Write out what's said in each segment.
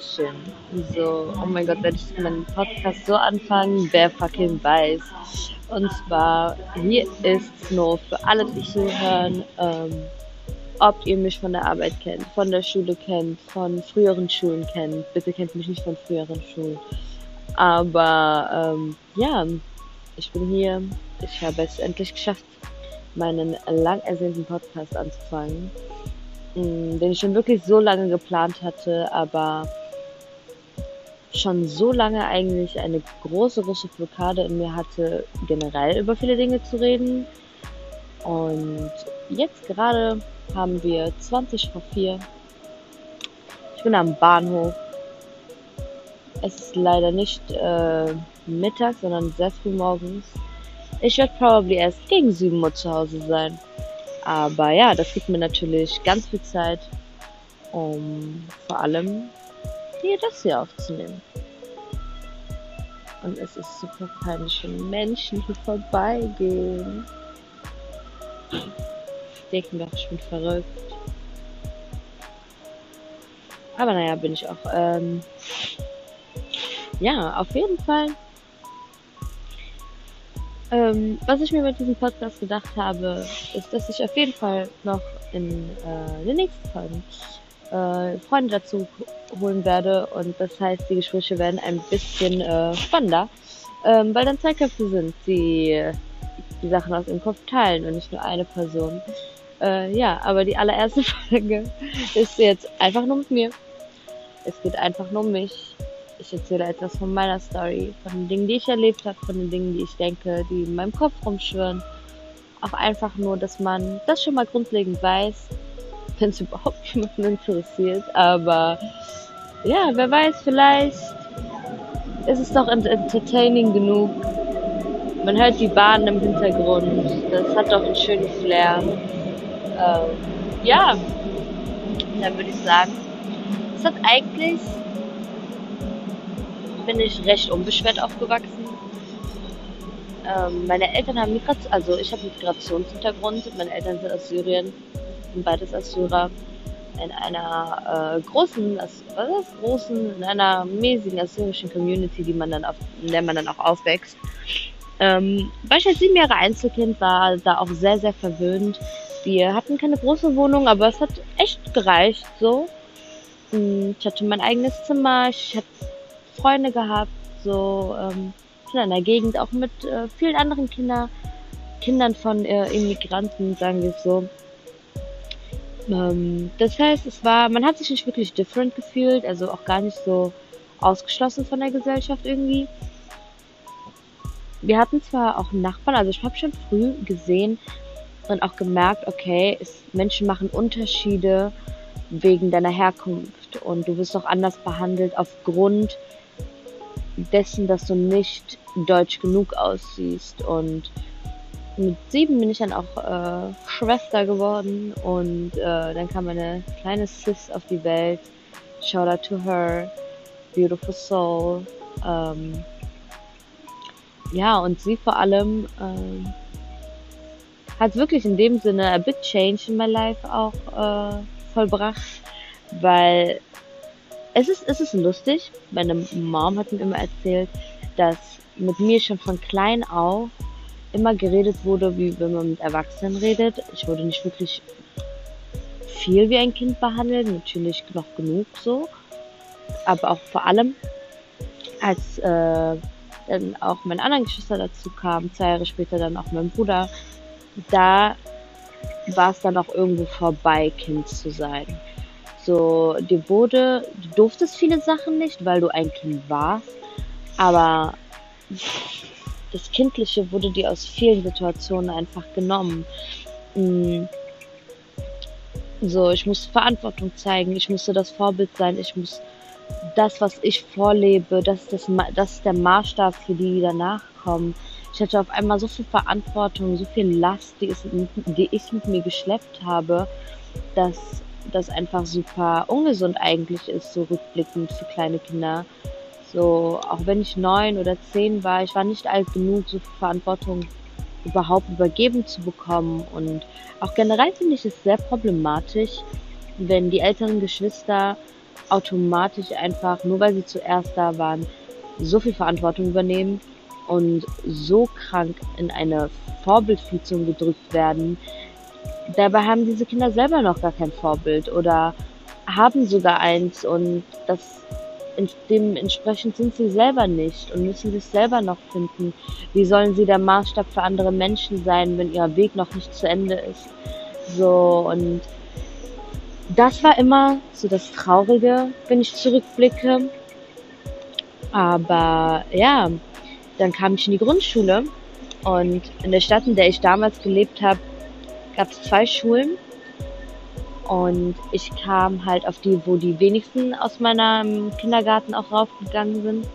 Hallöchen. So, oh mein Gott, werde ich meinen Podcast so anfangen, wer fucking weiß. Und zwar, hier ist nur für alle, die hier hören, ähm, ob ihr mich von der Arbeit kennt, von der Schule kennt, von früheren Schulen kennt. Bitte kennt mich nicht von früheren Schulen. Aber ähm, ja, ich bin hier. Ich habe es endlich geschafft, meinen lang ersehnten Podcast anzufangen. Mm, den ich schon wirklich so lange geplant hatte, aber schon so lange eigentlich eine große, große Blockade in mir hatte, generell über viele Dinge zu reden. Und jetzt gerade haben wir 20 vor 4. Ich bin am Bahnhof. Es ist leider nicht äh, Mittag, sondern sehr früh morgens. Ich werde probably erst gegen 7 Uhr zu Hause sein. Aber ja, das gibt mir natürlich ganz viel Zeit, um vor allem hier das hier aufzunehmen. Und es ist super peinlich, wenn Menschen hier vorbeigehen. Die denken doch, ich bin verrückt. Aber naja, bin ich auch. Ähm ja, auf jeden Fall ähm, was ich mir mit diesem Podcast gedacht habe, ist, dass ich auf jeden Fall noch in äh, den nächsten Folgen äh, Freunde dazu holen werde und das heißt, die Gespräche werden ein bisschen äh, spannender, ähm, weil dann zwei Köpfe sind, die die Sachen aus ihrem Kopf teilen und nicht nur eine Person. Äh, ja, aber die allererste Folge ist jetzt einfach nur mit mir. Es geht einfach nur um mich ich erzähle etwas von meiner Story, von den Dingen, die ich erlebt habe, von den Dingen, die ich denke, die in meinem Kopf rumschwirren. Auch einfach nur, dass man das schon mal grundlegend weiß, wenn es überhaupt jemanden interessiert. Aber ja, wer weiß, vielleicht ist es doch entertaining genug. Man hört die Bahn im Hintergrund. Das hat doch ein schönes Flair. Ähm, ja, dann würde ich sagen, es hat eigentlich bin ich recht unbeschwert aufgewachsen. Ähm, meine Eltern haben Migration, also ich habe Migrationshintergrund. Meine Eltern sind aus Syrien, sind beides Assyrer. In einer äh, großen, was ist großen, in einer mäßigen assyrischen Community, die man dann auf, in der man dann auch aufwächst. Ähm, weil ich als sieben Jahre Einzelkind war, da auch sehr, sehr verwöhnt. Wir hatten keine große Wohnung, aber es hat echt gereicht, so. Hm, ich hatte mein eigenes Zimmer, ich hatte Freunde gehabt, so ähm, in einer Gegend, auch mit äh, vielen anderen Kinder, Kindern von äh, Immigranten, sagen wir es so. Ähm, das heißt, es war, man hat sich nicht wirklich different gefühlt, also auch gar nicht so ausgeschlossen von der Gesellschaft irgendwie. Wir hatten zwar auch Nachbarn, also ich habe schon früh gesehen und auch gemerkt, okay, es, Menschen machen Unterschiede wegen deiner Herkunft und du wirst auch anders behandelt aufgrund dessen, dass du nicht deutsch genug aussiehst. Und mit sieben bin ich dann auch äh, Schwester geworden und äh, dann kam eine kleine Sis auf die Welt. Shout out to her, beautiful soul. Ähm, ja, und sie vor allem ähm, hat wirklich in dem Sinne a bit change in my life auch äh, vollbracht, weil es ist, es ist lustig. Meine Mom hat mir immer erzählt, dass mit mir schon von klein auf immer geredet wurde, wie wenn man mit Erwachsenen redet. Ich wurde nicht wirklich viel wie ein Kind behandelt, natürlich noch genug so. Aber auch vor allem, als äh, dann auch meine anderen Geschwister dazu kamen, zwei Jahre später dann auch mein Bruder, da war es dann auch irgendwo vorbei, Kind zu sein. So, dir wurde, du durftest viele Sachen nicht, weil du ein Kind warst, aber das Kindliche wurde dir aus vielen Situationen einfach genommen. Mm. So, ich musste Verantwortung zeigen, ich musste das Vorbild sein, ich muss das, was ich vorlebe, das ist, das, das ist der Maßstab für die, die danach kommen. Ich hatte auf einmal so viel Verantwortung, so viel Last, die, ist, die ich mit mir geschleppt habe, dass das einfach super ungesund eigentlich ist, so rückblickend für kleine Kinder. So, auch wenn ich neun oder zehn war, ich war nicht alt genug, so viel Verantwortung überhaupt übergeben zu bekommen. Und auch generell finde ich es sehr problematisch, wenn die älteren Geschwister automatisch einfach, nur weil sie zuerst da waren, so viel Verantwortung übernehmen und so krank in eine Vorbildfunktion gedrückt werden. Dabei haben diese Kinder selber noch gar kein Vorbild oder haben sogar eins und das dementsprechend sind sie selber nicht und müssen sich selber noch finden. Wie sollen sie der Maßstab für andere Menschen sein, wenn ihr Weg noch nicht zu Ende ist? So und das war immer so das Traurige, wenn ich zurückblicke. Aber ja, dann kam ich in die Grundschule und in der Stadt, in der ich damals gelebt habe, gab es zwei Schulen. Und ich kam halt auf die, wo die wenigsten aus meinem Kindergarten auch raufgegangen sind.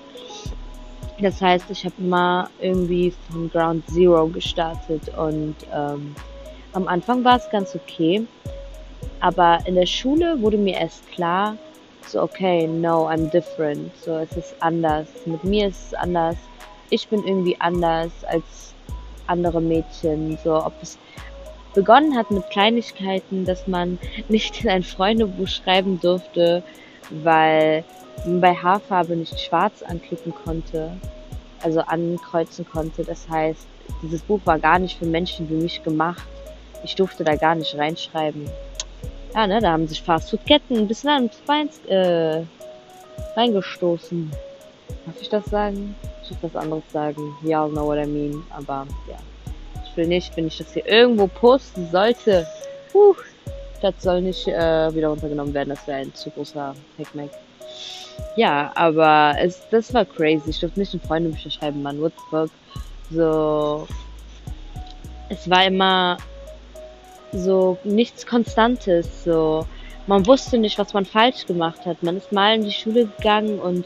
Das heißt, ich habe immer irgendwie von Ground Zero gestartet und ähm, am Anfang war es ganz okay. Aber in der Schule wurde mir erst klar, so okay, no, I'm different. So, es ist anders. Mit mir ist es anders. Ich bin irgendwie anders als andere Mädchen. So, ob es begonnen hat mit Kleinigkeiten, dass man nicht in ein Freundebuch schreiben durfte, weil man bei Haarfarbe nicht schwarz anklicken konnte, also ankreuzen konnte. Das heißt, dieses Buch war gar nicht für Menschen wie mich gemacht. Ich durfte da gar nicht reinschreiben. Ja, ne, da haben sich Fastfood-Ketten ein bisschen ans Bein äh, reingestoßen. Darf ich das sagen? Ich will was anderes sagen. Y'all know what I mean. Aber ja will nicht, wenn ich das hier irgendwo posten sollte. Puh, das soll nicht äh, wieder runtergenommen werden. Das wäre ein zu großer Hackmack. Ja, aber es, das war crazy. Ich durfte nicht in Freundebücher schreiben, Mann. What the fuck? So. Es war immer so nichts Konstantes. So. Man wusste nicht, was man falsch gemacht hat. Man ist mal in die Schule gegangen und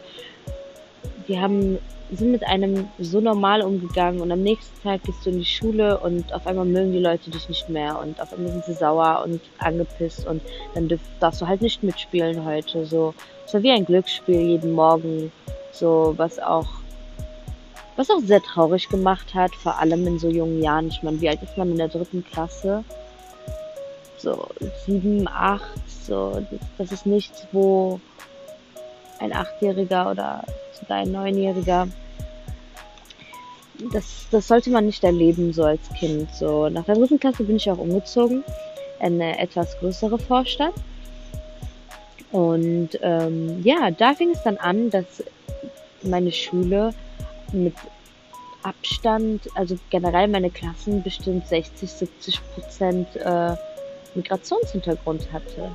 wir haben sind mit einem so normal umgegangen und am nächsten Tag gehst du in die Schule und auf einmal mögen die Leute dich nicht mehr und auf einmal sind sie sauer und angepisst und dann darfst du halt nicht mitspielen heute. So, es war wie ein Glücksspiel jeden Morgen, so was auch was auch sehr traurig gemacht hat, vor allem in so jungen Jahren. Ich meine, wie alt ist man in der dritten Klasse? So sieben, acht, so das ist nichts, wo ein Achtjähriger oder sogar ein Neunjähriger. Das, das sollte man nicht erleben, so als Kind. So, nach der dritten Klasse bin ich auch umgezogen in eine etwas größere Vorstadt. Und ähm, ja, da fing es dann an, dass meine Schule mit Abstand, also generell meine Klassen bestimmt 60, 70 Prozent äh, Migrationshintergrund hatte.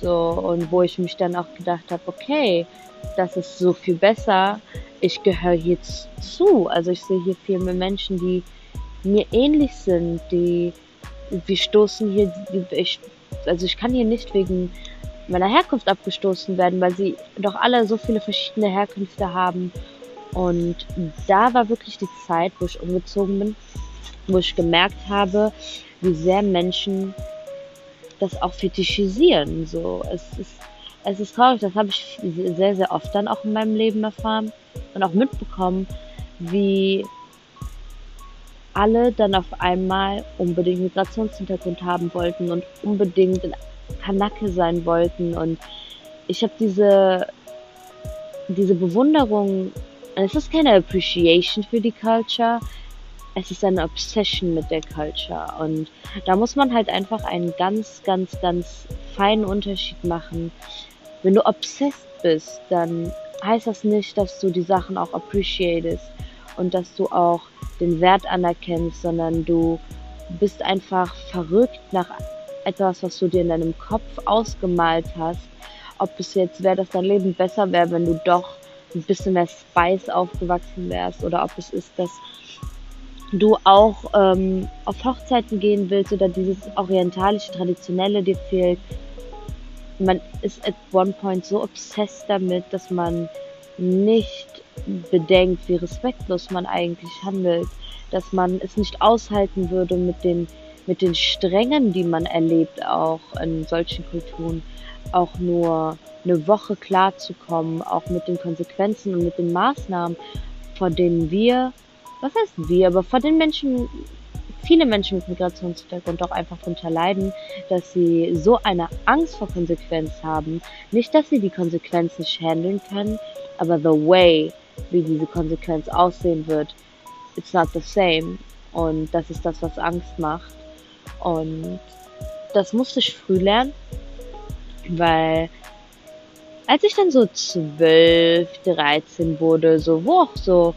So, und wo ich mich dann auch gedacht habe, okay, das ist so viel besser. Ich gehöre hier zu. Also ich sehe hier viel mehr Menschen, die mir ähnlich sind, die wir stoßen hier, ich, also ich kann hier nicht wegen meiner Herkunft abgestoßen werden, weil sie doch alle so viele verschiedene Herkünfte haben. Und da war wirklich die Zeit, wo ich umgezogen bin, wo ich gemerkt habe, wie sehr Menschen das auch fetischisieren. So, es ist es ist traurig, das habe ich sehr, sehr oft dann auch in meinem Leben erfahren und auch mitbekommen, wie alle dann auf einmal unbedingt Migrationshintergrund haben wollten und unbedingt in Kanake sein wollten. Und ich habe diese, diese Bewunderung, es ist keine Appreciation für die Culture, es ist eine Obsession mit der Culture. Und da muss man halt einfach einen ganz, ganz, ganz feinen Unterschied machen wenn du obsessed bist, dann heißt das nicht, dass du die Sachen auch appreciatest und dass du auch den Wert anerkennst, sondern du bist einfach verrückt nach etwas, was du dir in deinem Kopf ausgemalt hast. Ob es jetzt wäre, dass dein Leben besser wäre, wenn du doch ein bisschen mehr Spice aufgewachsen wärst oder ob es ist, dass du auch ähm, auf Hochzeiten gehen willst oder dieses orientalische, traditionelle dir fehlt, man ist at one point so obsessed damit, dass man nicht bedenkt, wie respektlos man eigentlich handelt, dass man es nicht aushalten würde mit den mit den Strängen, die man erlebt, auch in solchen Kulturen, auch nur eine Woche klarzukommen, auch mit den Konsequenzen und mit den Maßnahmen, vor denen wir, was heißt wir, aber vor den Menschen, viele Menschen mit Migrationshintergrund auch einfach darunter leiden, dass sie so eine Angst vor Konsequenz haben. Nicht, dass sie die Konsequenz nicht handeln können, aber the way, wie diese Konsequenz aussehen wird, it's not the same. Und das ist das, was Angst macht. Und das musste ich früh lernen, weil als ich dann so zwölf, dreizehn wurde, so wo auch so,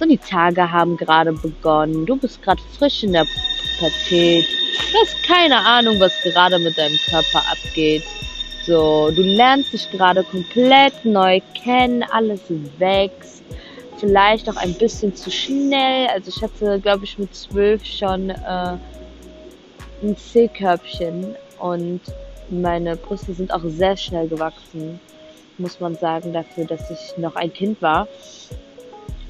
so die Tage haben gerade begonnen, du bist gerade frisch in der Pubertät, du hast keine Ahnung, was gerade mit deinem Körper abgeht. So, du lernst dich gerade komplett neu kennen, alles wächst, vielleicht auch ein bisschen zu schnell. Also ich hatte, glaube ich, mit zwölf schon äh, ein C-Körbchen und meine Brüste sind auch sehr schnell gewachsen muss man sagen, dafür, dass ich noch ein Kind war.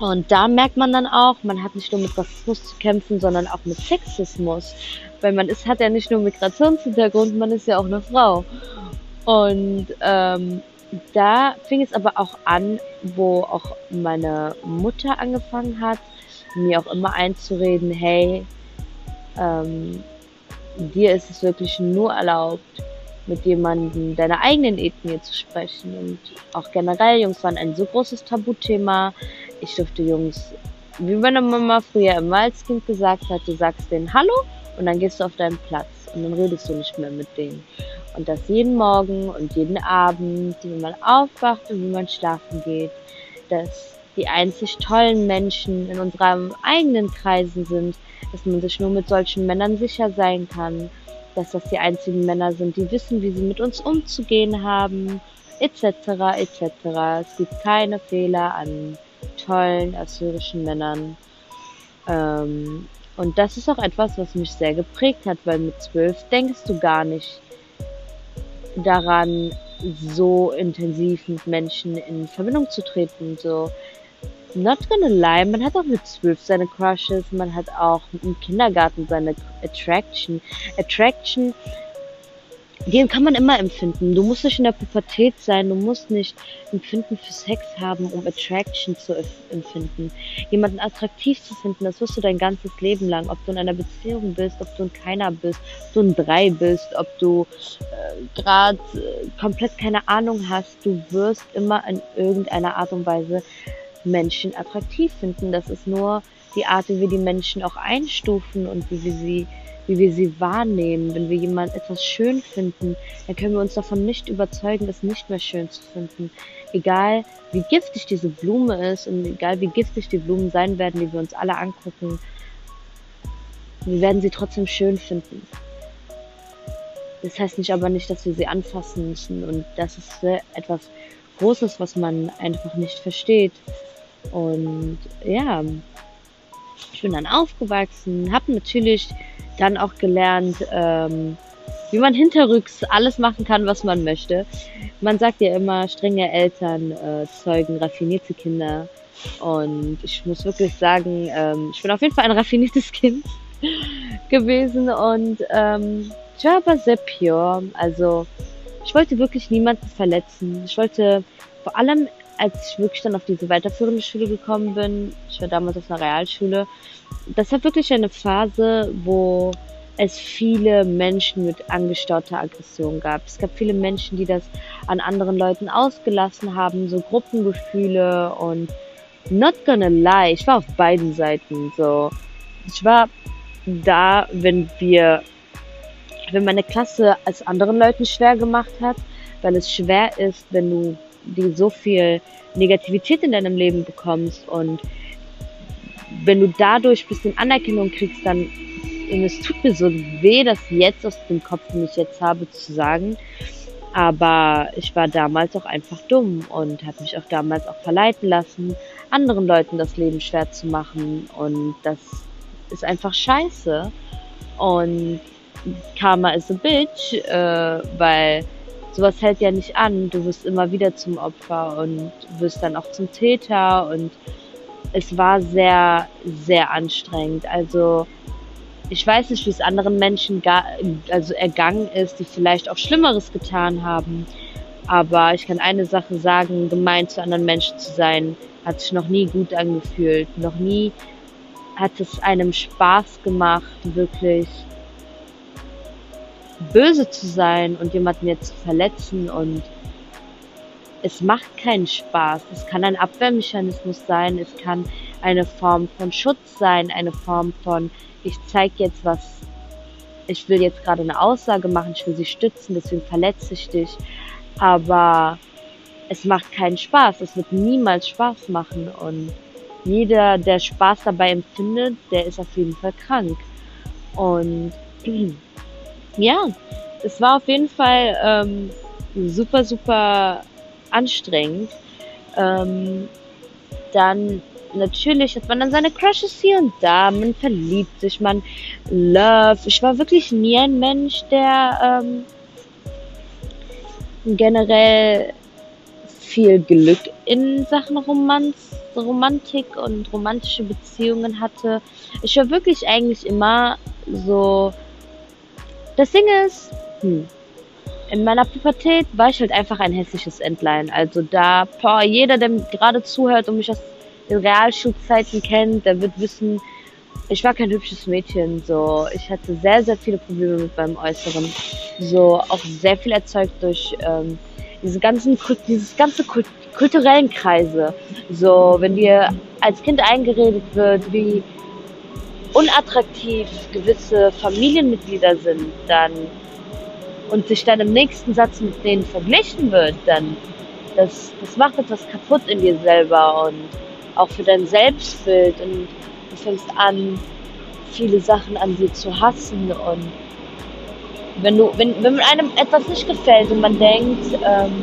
Und da merkt man dann auch, man hat nicht nur mit Rassismus zu kämpfen, sondern auch mit Sexismus. Weil man ist, hat ja nicht nur Migrationshintergrund, man ist ja auch eine Frau. Und ähm, da fing es aber auch an, wo auch meine Mutter angefangen hat, mir auch immer einzureden, hey, ähm, dir ist es wirklich nur erlaubt, mit jemandem deiner eigenen Ethnie zu sprechen. Und auch generell, Jungs waren ein so großes Tabuthema. Ich durfte Jungs, wie meine Mama früher immer als Kind gesagt hat, du sagst denen Hallo und dann gehst du auf deinen Platz und dann redest du nicht mehr mit denen. Und das jeden Morgen und jeden Abend, wie man aufwacht und wie man schlafen geht, dass die einzig tollen Menschen in unserem eigenen Kreisen sind, dass man sich nur mit solchen Männern sicher sein kann dass das die einzigen Männer sind, die wissen, wie sie mit uns umzugehen haben, etc. etc. Es gibt keine Fehler an tollen assyrischen Männern. Ähm, und das ist auch etwas, was mich sehr geprägt hat, weil mit zwölf denkst du gar nicht daran, so intensiv mit Menschen in Verbindung zu treten. So, not gonna lie, man hat auch mit zwölf seine Crushes, man hat auch im Kindergarten seine Attraction. Attraction, den kann man immer empfinden. Du musst nicht in der Pubertät sein, du musst nicht Empfinden für Sex haben, um Attraction zu empfinden. Jemanden attraktiv zu finden, das wirst du dein ganzes Leben lang. Ob du in einer Beziehung bist, ob du in keiner bist, ob du in drei bist, ob du äh, gerade äh, komplett keine Ahnung hast, du wirst immer in irgendeiner Art und Weise Menschen attraktiv finden. Das ist nur die Art, wie wir die Menschen auch einstufen und wie wir sie, wie wir sie wahrnehmen. Wenn wir jemand etwas schön finden, dann können wir uns davon nicht überzeugen, es nicht mehr schön zu finden. Egal wie giftig diese Blume ist und egal wie giftig die Blumen sein werden, die wir uns alle angucken, wir werden sie trotzdem schön finden. Das heißt nicht aber nicht, dass wir sie anfassen müssen und das ist etwas Großes, was man einfach nicht versteht. Und ja, ich bin dann aufgewachsen, habe natürlich dann auch gelernt, ähm, wie man hinterrücks alles machen kann, was man möchte. Man sagt ja immer, strenge Eltern äh, zeugen raffinierte Kinder. Und ich muss wirklich sagen, ähm, ich bin auf jeden Fall ein raffiniertes Kind gewesen und ähm, ich aber sehr pure. Also ich wollte wirklich niemanden verletzen. Ich wollte vor allem als ich wirklich dann auf diese weiterführende Schule gekommen bin, ich war damals auf einer Realschule, das war wirklich eine Phase, wo es viele Menschen mit angestauter Aggression gab. Es gab viele Menschen, die das an anderen Leuten ausgelassen haben, so Gruppengefühle und not gonna lie, ich war auf beiden Seiten so. Ich war da, wenn wir, wenn meine Klasse es anderen Leuten schwer gemacht hat, weil es schwer ist, wenn du die so viel Negativität in deinem Leben bekommst und wenn du dadurch ein bisschen Anerkennung kriegst, dann und es tut mir so weh, das jetzt aus dem Kopf, den ich jetzt habe, zu sagen. Aber ich war damals auch einfach dumm und habe mich auch damals auch verleiten lassen, anderen Leuten das Leben schwer zu machen. Und das ist einfach scheiße. Und Karma is a bitch, äh, weil sowas hält ja nicht an. Du wirst immer wieder zum Opfer und wirst dann auch zum Täter und es war sehr, sehr anstrengend. Also ich weiß nicht, wie es anderen Menschen also ergangen ist, die vielleicht auch Schlimmeres getan haben. Aber ich kann eine Sache sagen, gemein zu anderen Menschen zu sein, hat sich noch nie gut angefühlt. Noch nie hat es einem Spaß gemacht, wirklich böse zu sein und jemanden jetzt zu verletzen und es macht keinen Spaß. Es kann ein Abwehrmechanismus sein, es kann eine Form von Schutz sein, eine Form von, ich zeige jetzt was, ich will jetzt gerade eine Aussage machen, ich will sie stützen, deswegen verletze ich dich. Aber es macht keinen Spaß, es wird niemals Spaß machen und jeder, der Spaß dabei empfindet, der ist auf jeden Fall krank. Und ja, es war auf jeden Fall ähm, super, super anstrengend. Ähm, dann natürlich hat man dann seine Crushes hier und da, man verliebt sich, man love. Ich war wirklich nie ein Mensch, der ähm, generell viel Glück in Sachen Romanz, Romantik und romantische Beziehungen hatte. Ich war wirklich eigentlich immer so. Das Ding ist, hm, in meiner Pubertät war ich halt einfach ein hässliches Entlein. Also da, boah, jeder, der gerade zuhört und mich aus den Realschulzeiten kennt, der wird wissen, ich war kein hübsches Mädchen. So, ich hatte sehr, sehr viele Probleme mit meinem Äußeren. So, auch sehr viel erzeugt durch ähm, diese ganzen, dieses ganze Kult kulturellen Kreise. So, wenn dir als Kind eingeredet wird, wie unattraktiv gewisse Familienmitglieder sind, dann und sich dann im nächsten Satz mit denen verglichen wird, dann das, das macht etwas kaputt in dir selber und auch für dein Selbstbild und du fängst an, viele Sachen an dir zu hassen und wenn du, wenn, wenn einem etwas nicht gefällt und man denkt, ähm,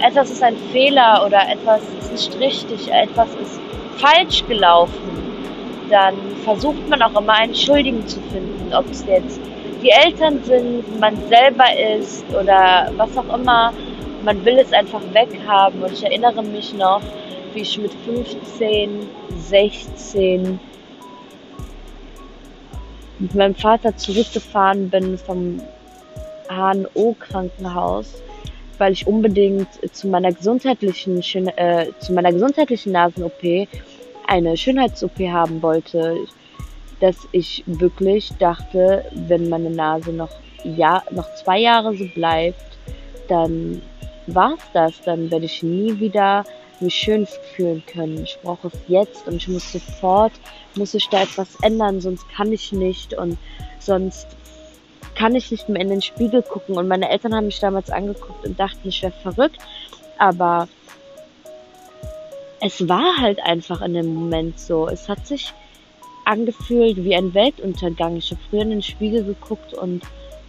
etwas ist ein Fehler oder etwas ist nicht richtig, etwas ist falsch gelaufen, dann versucht man auch immer einen Schuldigen zu finden, ob es jetzt die Eltern sind, man selber ist oder was auch immer. Man will es einfach weghaben. Und ich erinnere mich noch, wie ich mit 15, 16 mit meinem Vater zurückgefahren bin vom HNO-Krankenhaus, weil ich unbedingt zu meiner gesundheitlichen, äh, zu meiner gesundheitlichen Nasen-OP eine Schönheits-OP haben wollte dass ich wirklich dachte, wenn meine Nase noch, ja, noch zwei Jahre so bleibt, dann war's das. Dann werde ich nie wieder mich schön fühlen können. Ich brauche es jetzt und ich muss sofort, muss ich da etwas ändern, sonst kann ich nicht und sonst kann ich nicht mehr in den Spiegel gucken. Und meine Eltern haben mich damals angeguckt und dachten, ich wäre verrückt. Aber es war halt einfach in dem Moment so. Es hat sich angefühlt wie ein Weltuntergang. Ich habe früher in den Spiegel geguckt und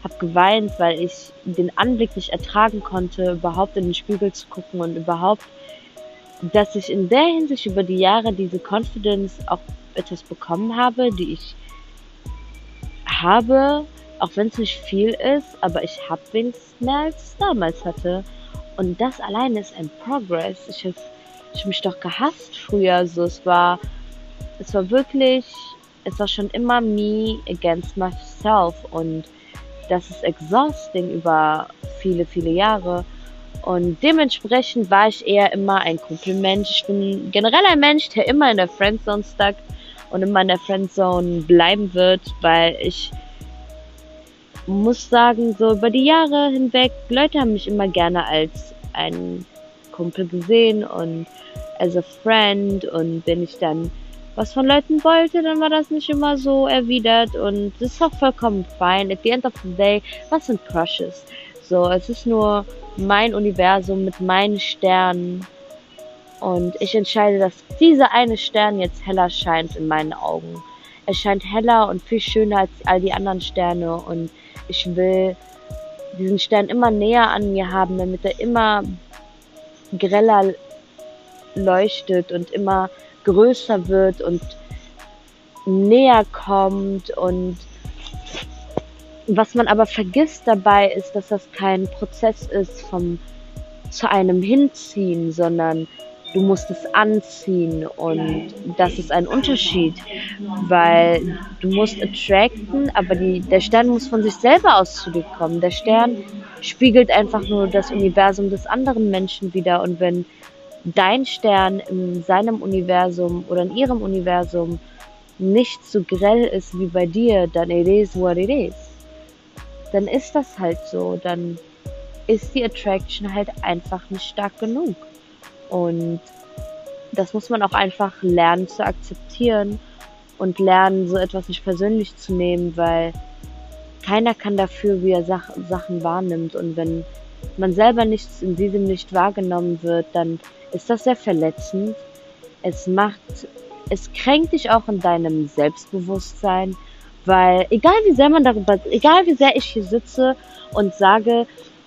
habe geweint, weil ich den Anblick nicht ertragen konnte, überhaupt in den Spiegel zu gucken und überhaupt, dass ich in der Hinsicht über die Jahre diese Confidence auch etwas bekommen habe, die ich habe, auch wenn es nicht viel ist, aber ich habe wenigstens mehr als ich damals hatte. Und das alleine ist ein Progress. Ich habe ich mich doch gehasst früher. So, es war es war wirklich, es war schon immer me against myself und das ist exhausting über viele, viele Jahre. Und dementsprechend war ich eher immer ein Kumpelmensch. Ich bin generell ein Mensch, der immer in der Friendzone stuck und immer in der Friendzone bleiben wird, weil ich muss sagen, so über die Jahre hinweg, Leute haben mich immer gerne als ein Kumpel gesehen und as a friend und wenn ich dann was von Leuten wollte, dann war das nicht immer so erwidert und das ist auch vollkommen fein. At the end of the day, was sind Crushes? So, es ist nur mein Universum mit meinen Sternen und ich entscheide, dass dieser eine Stern jetzt heller scheint in meinen Augen. Er scheint heller und viel schöner als all die anderen Sterne und ich will diesen Stern immer näher an mir haben, damit er immer greller leuchtet und immer größer wird und näher kommt. Und was man aber vergisst dabei ist, dass das kein Prozess ist vom zu einem hinziehen, sondern du musst es anziehen. Und das ist ein Unterschied, weil du musst attracten, aber die, der Stern muss von sich selber aus zu dir kommen. Der Stern spiegelt einfach nur das Universum des anderen Menschen wieder. Und wenn dein Stern in seinem Universum oder in ihrem Universum nicht so grell ist wie bei dir, dann it is what it is. Dann ist das halt so. Dann ist die Attraction halt einfach nicht stark genug. Und das muss man auch einfach lernen zu akzeptieren und lernen, so etwas nicht persönlich zu nehmen, weil keiner kann dafür, wie er Sach Sachen wahrnimmt. Und wenn man selber nichts in diesem Licht wahrgenommen wird, dann ist das sehr verletzend. Es macht, es kränkt dich auch in deinem Selbstbewusstsein, weil egal wie sehr man darüber, egal wie sehr ich hier sitze und sage,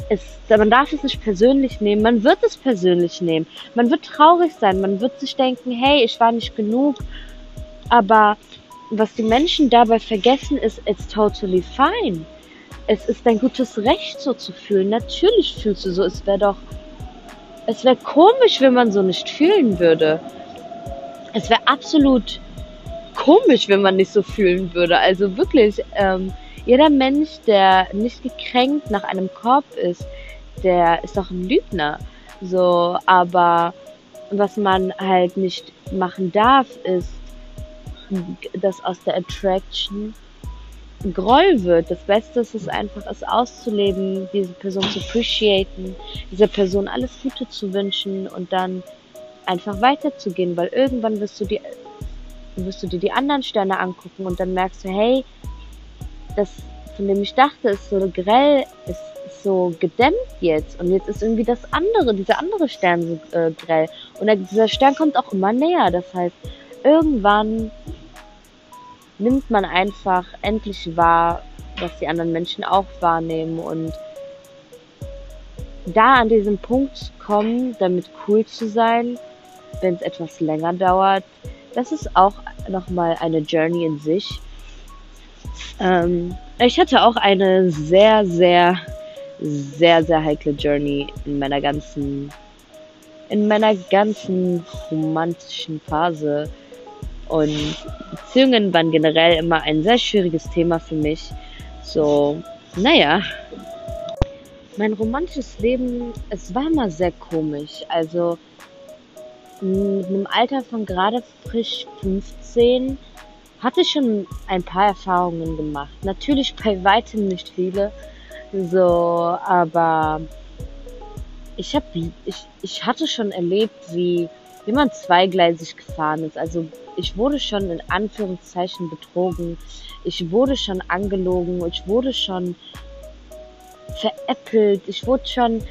es, man darf es nicht persönlich nehmen, man wird es persönlich nehmen. Man wird traurig sein, man wird sich denken, hey, ich war nicht genug. Aber was die Menschen dabei vergessen ist, it's totally fine. Es ist dein gutes Recht, so zu fühlen. Natürlich fühlst du so. Es wäre doch, es wäre komisch, wenn man so nicht fühlen würde. Es wäre absolut komisch, wenn man nicht so fühlen würde. Also wirklich, ähm, jeder Mensch, der nicht gekränkt nach einem Korb ist, der ist doch ein Lügner. So, aber was man halt nicht machen darf, ist, dass aus der Attraction Groll wird. Das Beste ist es einfach, es auszuleben, diese Person zu appreciaten, dieser Person alles Gute zu wünschen und dann einfach weiterzugehen, weil irgendwann wirst du dir, wirst du dir die anderen Sterne angucken und dann merkst du, hey, das, von dem ich dachte, ist so grell, ist, so gedämmt jetzt. Und jetzt ist irgendwie das andere, dieser andere Stern so äh, grell. Und dieser Stern kommt auch immer näher. Das heißt, irgendwann nimmt man einfach endlich wahr, was die anderen Menschen auch wahrnehmen. Und da an diesem Punkt kommen, damit cool zu sein, wenn es etwas länger dauert, das ist auch nochmal eine Journey in sich. Ähm, ich hatte auch eine sehr, sehr, sehr, sehr heikle Journey in meiner ganzen, in meiner ganzen romantischen Phase. Und Beziehungen waren generell immer ein sehr schwieriges Thema für mich. So, naja. Mein romantisches Leben, es war immer sehr komisch. Also, mit einem Alter von gerade frisch 15 hatte schon ein paar Erfahrungen gemacht. Natürlich bei weitem nicht viele. So, aber ich habe ich, ich hatte schon erlebt, wie, wie man zweigleisig gefahren ist. Also ich wurde schon in Anführungszeichen betrogen. Ich wurde schon angelogen. Ich wurde schon veräppelt. Ich wurde schon.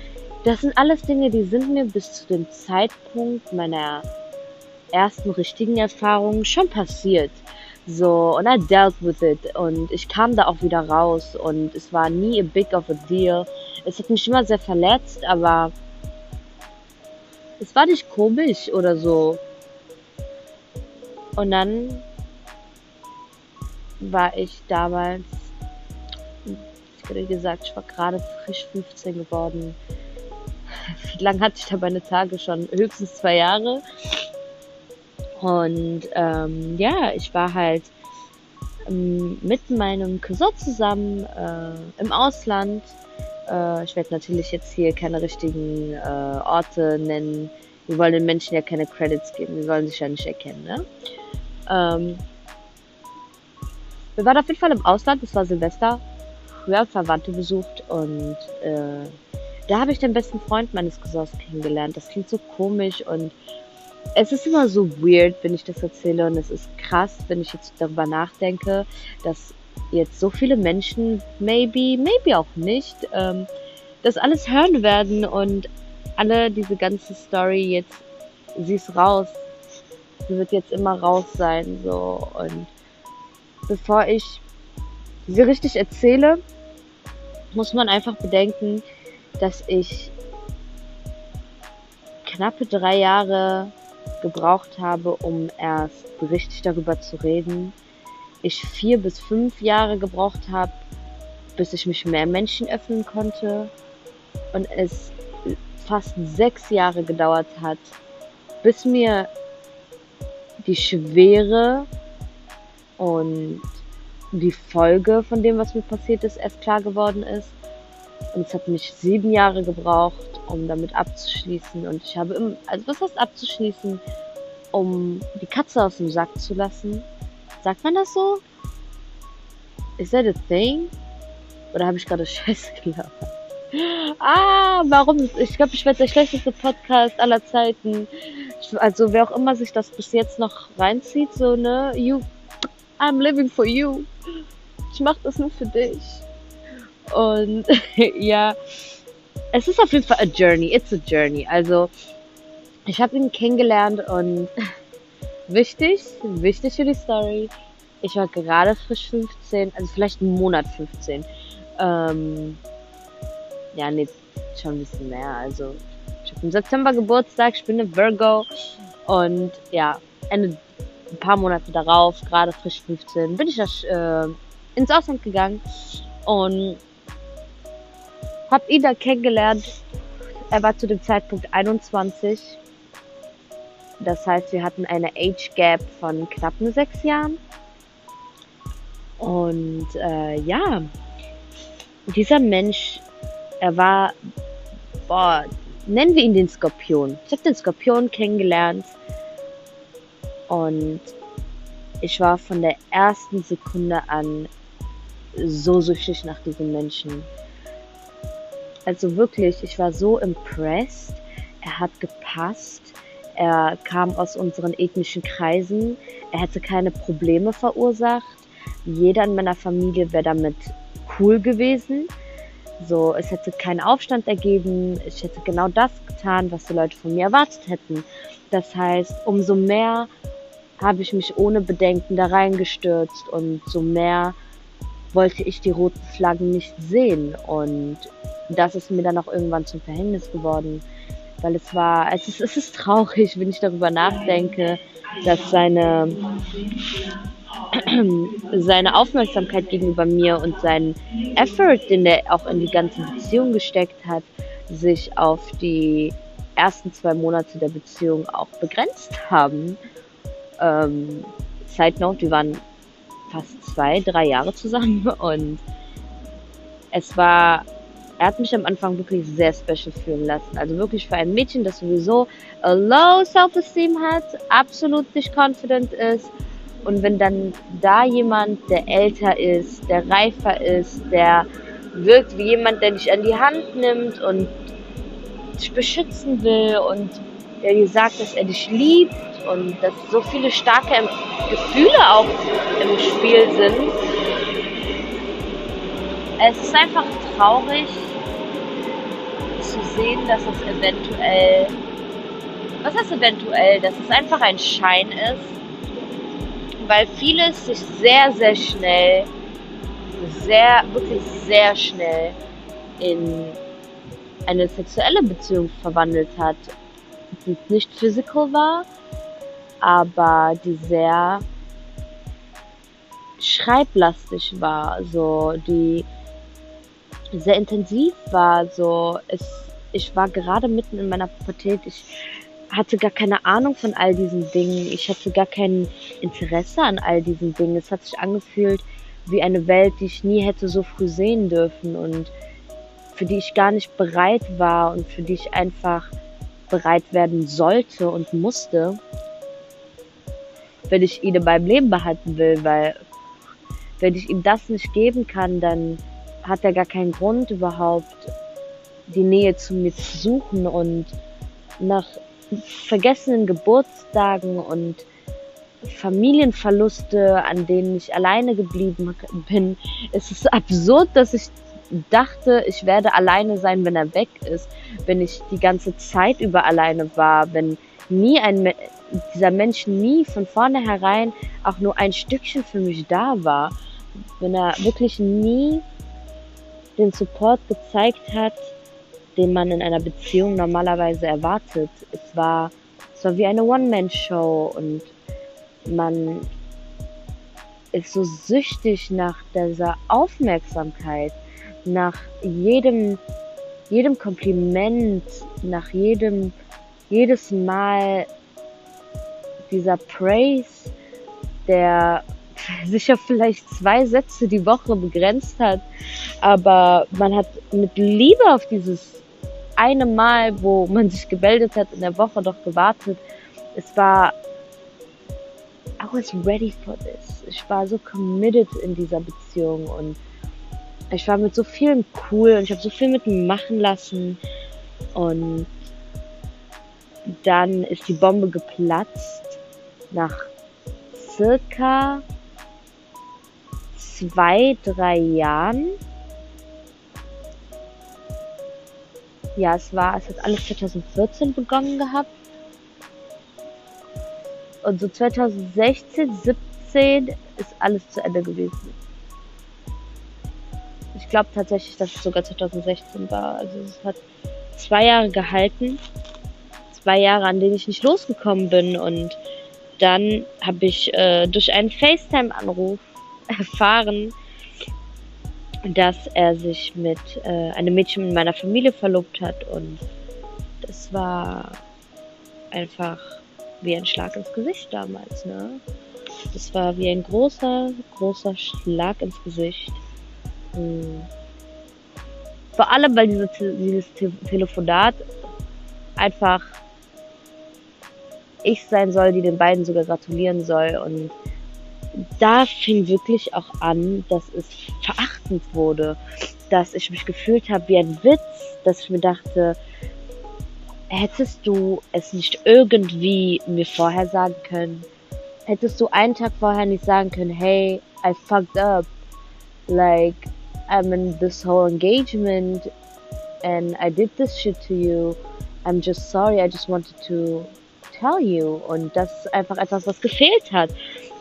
Das sind alles Dinge, die sind mir bis zu dem Zeitpunkt meiner ersten richtigen Erfahrungen schon passiert. So, und I dealt with it. Und ich kam da auch wieder raus. Und es war nie a big of a deal. Es hat mich immer sehr verletzt, aber es war nicht komisch oder so. Und dann war ich damals, wie gesagt, ich war gerade frisch 15 geworden. Wie lange hatte ich da meine Tage schon? Höchstens zwei Jahre. Und ähm, ja, ich war halt ähm, mit meinem Cousin zusammen äh, im Ausland. Äh, ich werde natürlich jetzt hier keine richtigen äh, Orte nennen. Wir wollen den Menschen ja keine Credits geben. Wir wollen sich ja nicht erkennen. Ne? Ähm, wir waren auf jeden Fall im Ausland. Es war Silvester. Wir haben Verwandte besucht und äh, da habe ich den besten Freund meines Cousins kennengelernt. Das klingt so komisch und es ist immer so weird, wenn ich das erzähle und es ist krass, wenn ich jetzt darüber nachdenke, dass jetzt so viele Menschen, maybe, maybe auch nicht, ähm, das alles hören werden und alle diese ganze Story jetzt, sie ist raus, sie wird jetzt immer raus sein, so und bevor ich sie richtig erzähle, muss man einfach bedenken, dass ich knappe drei Jahre gebraucht habe, um erst richtig darüber zu reden. Ich vier bis fünf Jahre gebraucht habe, bis ich mich mehr Menschen öffnen konnte. Und es fast sechs Jahre gedauert hat, bis mir die Schwere und die Folge von dem, was mir passiert ist, erst klar geworden ist. Und es hat mich sieben Jahre gebraucht, um damit abzuschließen. Und ich habe, im, also was heißt abzuschließen, um die Katze aus dem Sack zu lassen. Sagt man das so? Is that a thing? Oder habe ich gerade Scheiße gelabert? Ah, warum? Ich glaube, ich werde der schlechteste Podcast aller Zeiten. Also, wer auch immer sich das bis jetzt noch reinzieht, so, ne? You, I'm living for you. Ich mache das nur für dich. Und ja, es ist auf jeden Fall a journey. It's a journey. Also, ich habe ihn kennengelernt und wichtig, wichtig für die Story. Ich war gerade frisch 15, also vielleicht einen Monat 15. Ähm, ja, nee, schon ein bisschen mehr. Also, ich habe im September Geburtstag, ich bin eine Virgo. Und ja, Ende, ein paar Monate darauf, gerade frisch 15, bin ich äh, ins Ausland gegangen und hab ihn da kennengelernt. Er war zu dem Zeitpunkt 21. Das heißt, wir hatten eine Age Gap von knappen sechs Jahren. Und äh, ja, dieser Mensch, er war, boah, nennen wir ihn den Skorpion. Ich habe den Skorpion kennengelernt und ich war von der ersten Sekunde an so süchtig nach diesem Menschen. Also wirklich, ich war so impressed. Er hat gepasst. Er kam aus unseren ethnischen Kreisen. Er hätte keine Probleme verursacht. Jeder in meiner Familie wäre damit cool gewesen. So, es hätte keinen Aufstand ergeben. Ich hätte genau das getan, was die Leute von mir erwartet hätten. Das heißt, umso mehr habe ich mich ohne Bedenken da reingestürzt und so mehr wollte ich die roten Flaggen nicht sehen. Und das ist mir dann auch irgendwann zum Verhängnis geworden. Weil es war, es ist, es ist traurig, wenn ich darüber nachdenke, dass seine, seine Aufmerksamkeit gegenüber mir und sein Effort, den er auch in die ganze Beziehung gesteckt hat, sich auf die ersten zwei Monate der Beziehung auch begrenzt haben. Ähm, Side Note, wir waren fast zwei, drei Jahre zusammen und es war er hat mich am Anfang wirklich sehr special fühlen lassen. Also wirklich für ein Mädchen, das sowieso a low self-esteem hat, absolut nicht confident ist. Und wenn dann da jemand, der älter ist, der reifer ist, der wirkt wie jemand, der dich an die Hand nimmt und dich beschützen will und der dir sagt, dass er dich liebt und dass so viele starke Gefühle auch im Spiel sind, es ist einfach traurig zu sehen, dass es eventuell, was heißt eventuell, dass es einfach ein Schein ist, weil vieles sich sehr, sehr schnell, sehr, wirklich sehr schnell in eine sexuelle Beziehung verwandelt hat, die nicht physical war, aber die sehr schreiblastig war, so die sehr intensiv war. So, es, ich war gerade mitten in meiner Pubertät. Ich hatte gar keine Ahnung von all diesen Dingen. Ich hatte gar kein Interesse an all diesen Dingen. Es hat sich angefühlt wie eine Welt, die ich nie hätte so früh sehen dürfen und für die ich gar nicht bereit war und für die ich einfach bereit werden sollte und musste, wenn ich ihn in meinem Leben behalten will, weil wenn ich ihm das nicht geben kann, dann hat er gar keinen Grund überhaupt, die Nähe zu mir zu suchen und nach vergessenen Geburtstagen und Familienverluste, an denen ich alleine geblieben bin. Es ist absurd, dass ich dachte, ich werde alleine sein, wenn er weg ist, wenn ich die ganze Zeit über alleine war, wenn nie ein dieser Mensch nie von vornherein auch nur ein Stückchen für mich da war, wenn er wirklich nie den Support gezeigt hat, den man in einer Beziehung normalerweise erwartet. Es war, es war wie eine One-Man-Show und man ist so süchtig nach dieser Aufmerksamkeit, nach jedem, jedem Kompliment, nach jedem, jedes Mal dieser Praise, der sich vielleicht zwei Sätze die Woche begrenzt hat, aber man hat mit Liebe auf dieses eine Mal, wo man sich gemeldet hat in der Woche doch gewartet. Es war I was ready for this. Ich war so committed in dieser Beziehung und ich war mit so vielen cool und ich habe so viel mit ihm machen lassen und dann ist die Bombe geplatzt nach circa zwei, drei Jahren. Ja, es war, es hat alles 2014 begonnen gehabt. Und so 2016, 17 ist alles zu Ende gewesen. Ich glaube tatsächlich, dass es sogar 2016 war. Also es hat zwei Jahre gehalten. Zwei Jahre, an denen ich nicht losgekommen bin. Und dann habe ich äh, durch einen FaceTime-Anruf erfahren, dass er sich mit äh, einem Mädchen in meiner Familie verlobt hat. Und das war einfach wie ein Schlag ins Gesicht damals, ne? Das war wie ein großer, großer Schlag ins Gesicht. Hm. Vor allem, weil diese, dieses Te Telefonat einfach ich sein soll, die den beiden sogar gratulieren soll. Und da fing wirklich auch an, dass es verachtend wurde, dass ich mich gefühlt habe wie ein Witz, dass ich mir dachte, hättest du es nicht irgendwie mir vorher sagen können, hättest du einen Tag vorher nicht sagen können, hey, I fucked up, like, I'm in this whole engagement and I did this shit to you. I'm just sorry, I just wanted to tell you. Und das ist einfach etwas, was gefehlt hat,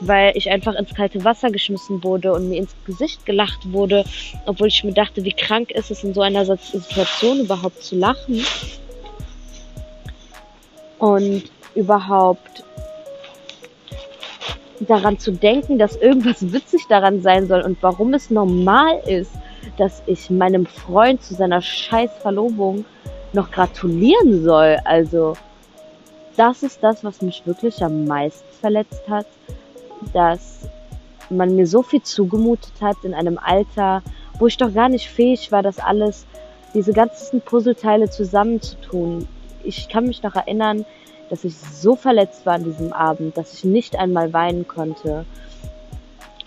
weil ich einfach ins kalte Wasser geschmissen wurde und mir ins Gesicht gelacht wurde, obwohl ich mir dachte, wie krank ist es in so einer Situation überhaupt zu lachen und überhaupt daran zu denken, dass irgendwas witzig daran sein soll und warum es normal ist, dass ich meinem Freund zu seiner scheiß Verlobung noch gratulieren soll. Also, das ist das, was mich wirklich am meisten verletzt hat, dass man mir so viel zugemutet hat in einem Alter, wo ich doch gar nicht fähig war, das alles, diese ganzen Puzzleteile zusammenzutun ich kann mich noch erinnern, dass ich so verletzt war an diesem Abend, dass ich nicht einmal weinen konnte.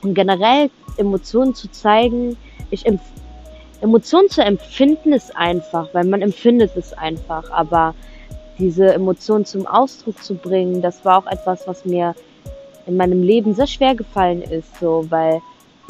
Und generell Emotionen zu zeigen, ich Emotionen zu empfinden ist einfach, weil man empfindet es einfach, aber diese Emotionen zum Ausdruck zu bringen, das war auch etwas, was mir in meinem Leben sehr schwer gefallen ist, so, weil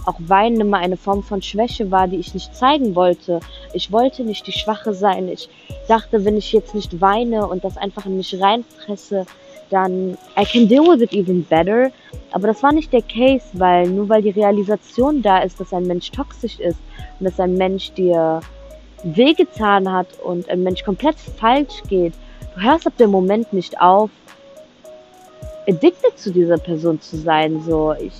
auch Weinen immer eine Form von Schwäche war, die ich nicht zeigen wollte. Ich wollte nicht die Schwache sein. Ich dachte, wenn ich jetzt nicht weine und das einfach in mich reinfresse, dann I can deal with it even better. Aber das war nicht der Case, weil nur weil die Realisation da ist, dass ein Mensch toxisch ist und dass ein Mensch dir wehgetan hat und ein Mensch komplett falsch geht, du hörst ab dem Moment nicht auf, addicted zu dieser Person zu sein. So, ich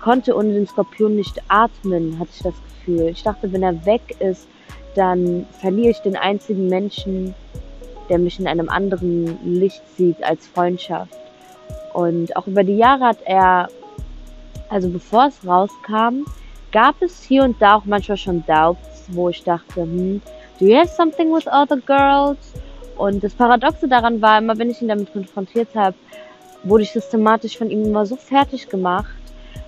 konnte ohne den Skorpion nicht atmen, hatte ich das Gefühl. Ich dachte, wenn er weg ist, dann verliere ich den einzigen Menschen, der mich in einem anderen Licht sieht als Freundschaft. Und auch über die Jahre hat er, also bevor es rauskam, gab es hier und da auch manchmal schon Doubts, wo ich dachte, hm, do you have something with other girls? Und das Paradoxe daran war, immer wenn ich ihn damit konfrontiert habe, wurde ich systematisch von ihm immer so fertig gemacht,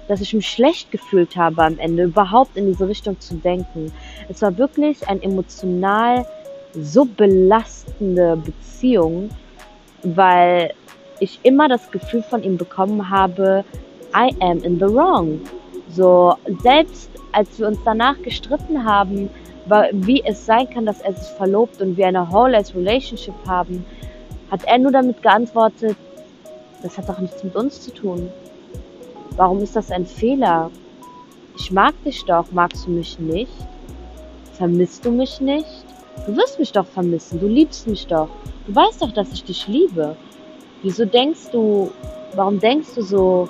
dass ich mich schlecht gefühlt habe am Ende, überhaupt in diese Richtung zu denken. Es war wirklich ein emotional so belastende Beziehung, weil ich immer das Gefühl von ihm bekommen habe, I am in the wrong. So, selbst als wir uns danach gestritten haben, wie es sein kann, dass er sich verlobt und wir eine whole Relationship haben, hat er nur damit geantwortet, das hat doch nichts mit uns zu tun. Warum ist das ein Fehler? Ich mag dich doch, magst du mich nicht? Vermisst du mich nicht? Du wirst mich doch vermissen, du liebst mich doch. Du weißt doch, dass ich dich liebe. Wieso denkst du, warum denkst du so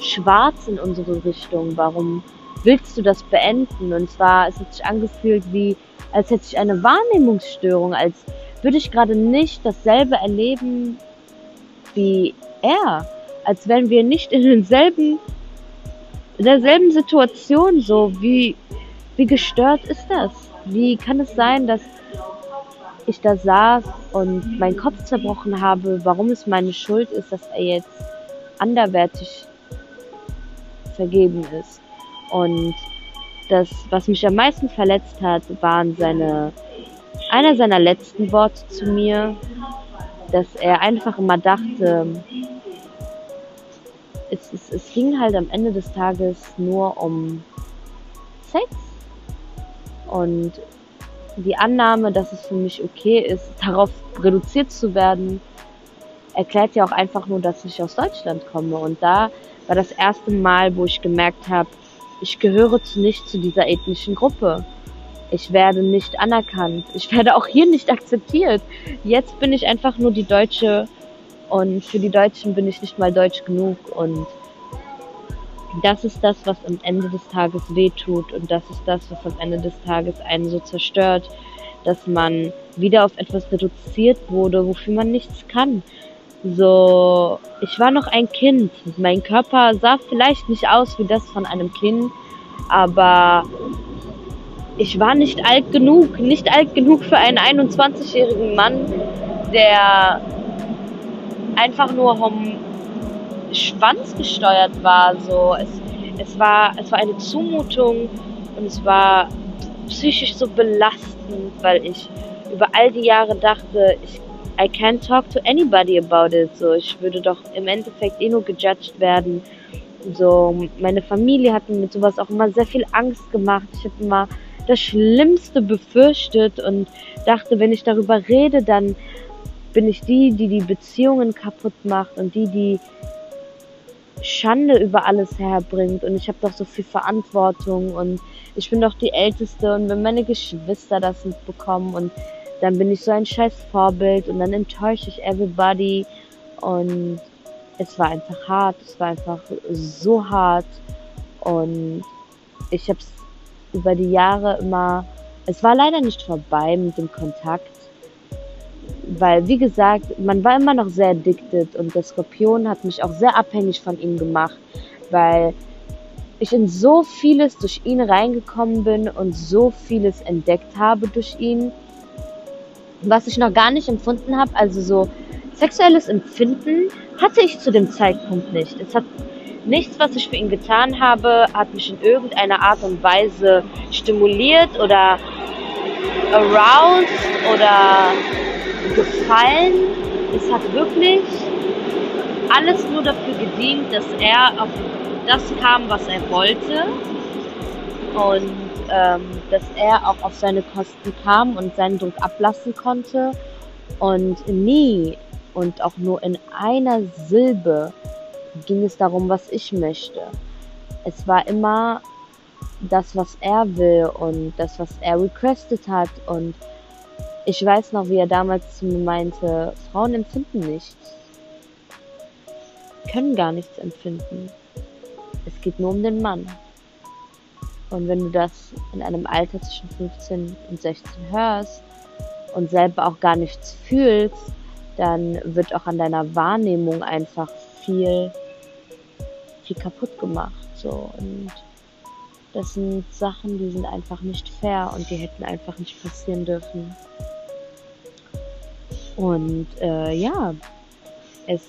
schwarz in unsere Richtung? Warum willst du das beenden? Und zwar, es hat sich angefühlt wie, als hätte ich eine Wahrnehmungsstörung, als würde ich gerade nicht dasselbe erleben wie er als wenn wir nicht in denselben, in derselben Situation so, wie, wie gestört ist das? Wie kann es sein, dass ich da saß und meinen Kopf zerbrochen habe, warum es meine Schuld ist, dass er jetzt anderwertig vergeben ist. Und das, was mich am meisten verletzt hat, waren seine, einer seiner letzten Worte zu mir, dass er einfach immer dachte, es, es, es ging halt am Ende des Tages nur um Sex. Und die Annahme, dass es für mich okay ist, darauf reduziert zu werden, erklärt ja auch einfach nur, dass ich aus Deutschland komme. Und da war das erste Mal, wo ich gemerkt habe, ich gehöre nicht zu dieser ethnischen Gruppe. Ich werde nicht anerkannt. Ich werde auch hier nicht akzeptiert. Jetzt bin ich einfach nur die Deutsche und für die Deutschen bin ich nicht mal deutsch genug und das ist das, was am Ende des Tages wehtut und das ist das, was am Ende des Tages einen so zerstört, dass man wieder auf etwas reduziert wurde, wofür man nichts kann. So, ich war noch ein Kind. Mein Körper sah vielleicht nicht aus wie das von einem Kind, aber ich war nicht alt genug, nicht alt genug für einen 21-jährigen Mann, der einfach nur vom Schwanz gesteuert war. So, es, es war, es war eine Zumutung und es war psychisch so belastend, weil ich über all die Jahre dachte, ich I can't talk to anybody about it. So, ich würde doch im Endeffekt eh nur gejudged werden. So, meine Familie hat mir mit sowas auch immer sehr viel Angst gemacht. Ich habe immer das Schlimmste befürchtet und dachte, wenn ich darüber rede, dann bin ich die, die die Beziehungen kaputt macht und die, die Schande über alles herbringt. Und ich habe doch so viel Verantwortung und ich bin doch die Älteste. Und wenn meine Geschwister das mitbekommen und dann bin ich so ein scheiß Vorbild und dann enttäusche ich everybody. Und es war einfach hart, es war einfach so hart. Und ich habe es über die Jahre immer, es war leider nicht vorbei mit dem Kontakt, weil wie gesagt, man war immer noch sehr addicted und der Skorpion hat mich auch sehr abhängig von ihm gemacht, weil ich in so vieles durch ihn reingekommen bin und so vieles entdeckt habe durch ihn was ich noch gar nicht empfunden habe. Also so sexuelles Empfinden hatte ich zu dem Zeitpunkt nicht. Es hat nichts, was ich für ihn getan habe, hat mich in irgendeiner Art und Weise stimuliert oder aroused oder gefallen. Es hat wirklich alles nur dafür gedient, dass er auf das kam, was er wollte. Und ähm, dass er auch auf seine Kosten kam und seinen Druck ablassen konnte und nie und auch nur in einer Silbe ging es darum, was ich möchte. Es war immer das, was er will und das, was er requested hat und ich weiß noch, wie er damals zu mir meinte, Frauen empfinden nichts, können gar nichts empfinden. Es geht nur um den Mann. Und wenn du das in einem Alter zwischen 15 und 16 hörst und selber auch gar nichts fühlst, dann wird auch an deiner Wahrnehmung einfach viel, viel kaputt gemacht. So. Und das sind Sachen, die sind einfach nicht fair und die hätten einfach nicht passieren dürfen. Und äh, ja, es,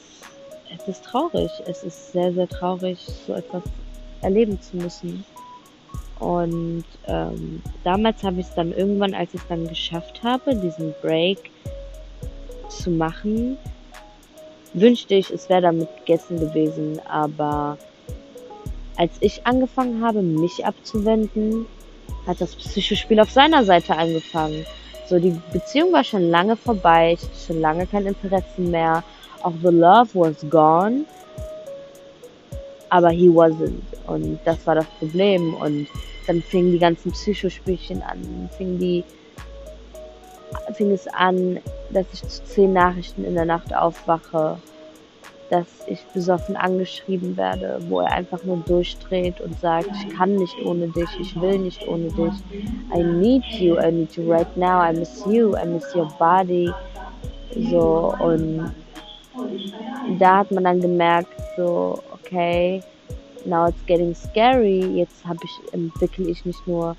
es ist traurig. Es ist sehr, sehr traurig, so etwas erleben zu müssen. Und ähm, damals habe ich es dann irgendwann, als ich es dann geschafft habe, diesen Break zu machen, wünschte ich, es wäre damit gegessen gewesen. Aber als ich angefangen habe, mich abzuwenden, hat das Psychospiel auf seiner Seite angefangen. So, die Beziehung war schon lange vorbei, ich hatte schon lange kein Interesse mehr. Auch the love was gone. Aber he wasn't. Und das war das Problem. Und dann fingen die ganzen Psychospielchen an, fing die, fing es an, dass ich zu zehn Nachrichten in der Nacht aufwache, dass ich besoffen angeschrieben werde, wo er einfach nur durchdreht und sagt, ich kann nicht ohne dich, ich will nicht ohne dich. I need you, I need you right now, I miss you, I miss your body. So, und da hat man dann gemerkt, so, okay, now it's getting scary. Jetzt habe ich, entwickle ich nicht nur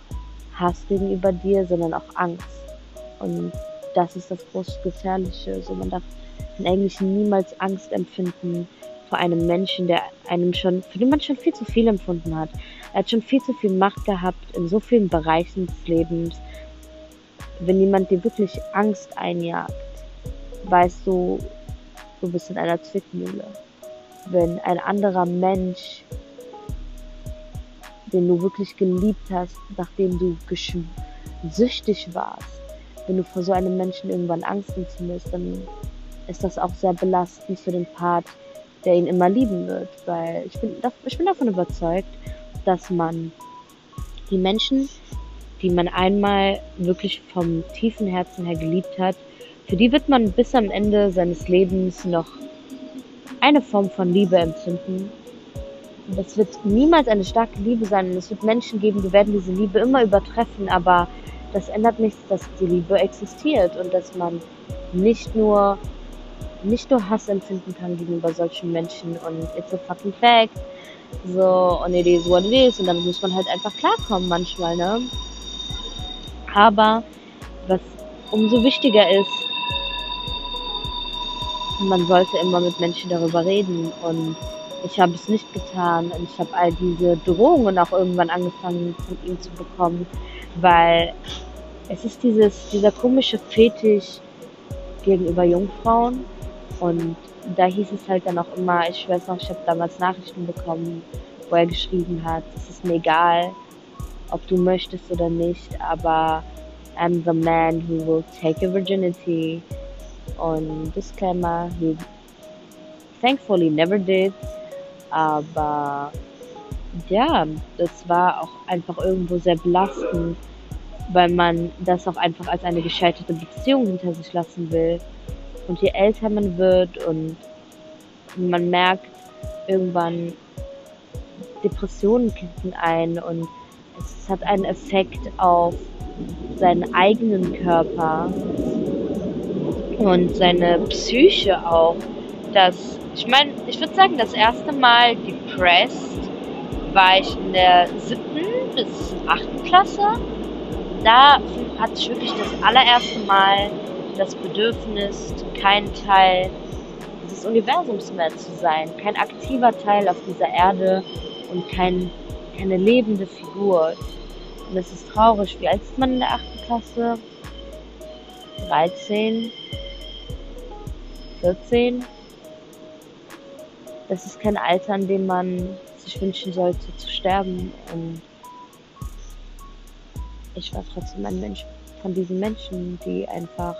Hass gegenüber dir, sondern auch Angst. Und das ist das große Gefährliche. So, man darf in Englisch niemals Angst empfinden, vor einem Menschen, der einem schon, für den man schon viel zu viel empfunden hat. Er hat schon viel zu viel Macht gehabt in so vielen Bereichen des Lebens. Wenn jemand dir wirklich Angst einjagt, weißt du, du bist in einer Zwickmühle. Wenn ein anderer Mensch, den du wirklich geliebt hast, nachdem du süchtig warst, wenn du vor so einem Menschen irgendwann Angst empfindest, dann ist das auch sehr belastend für den Part, der ihn immer lieben wird. Weil ich bin, ich bin davon überzeugt, dass man die Menschen, die man einmal wirklich vom tiefen Herzen her geliebt hat, für die wird man bis am Ende seines Lebens noch eine Form von Liebe empfinden. Das wird niemals eine starke Liebe sein und es wird Menschen geben, die werden diese Liebe immer übertreffen, aber das ändert nichts, dass die Liebe existiert und dass man nicht nur nicht nur Hass empfinden kann gegenüber solchen Menschen und it's a fucking fact. So, und it is what it is und damit muss man halt einfach klarkommen manchmal, ne? Aber was umso wichtiger ist, man sollte immer mit Menschen darüber reden und ich habe es nicht getan und ich habe all diese Drohungen auch irgendwann angefangen von ihm zu bekommen, weil es ist dieses, dieser komische Fetisch gegenüber Jungfrauen und da hieß es halt dann auch immer, ich weiß noch, ich habe damals Nachrichten bekommen, wo er geschrieben hat, es ist mir egal, ob du möchtest oder nicht, aber I'm the man who will take your virginity. Und Disclaimer, he thankfully never did. Aber ja, das war auch einfach irgendwo sehr belastend, weil man das auch einfach als eine gescheiterte Beziehung hinter sich lassen will. Und je älter man wird und man merkt irgendwann, Depressionen kicken ein und es hat einen Effekt auf seinen eigenen Körper und seine Psyche auch. Das, ich meine, ich würde sagen, das erste Mal depressed war ich in der siebten bis achten Klasse. Da hatte ich wirklich das allererste Mal das Bedürfnis, kein Teil dieses Universums mehr zu sein, kein aktiver Teil auf dieser Erde und kein, keine lebende Figur. Und es ist traurig. Wie alt ist man in der 8. Klasse? 13? 14? Das ist kein Alter, an dem man sich wünschen sollte zu sterben. Und ich war trotzdem ein Mensch von diesen Menschen, die einfach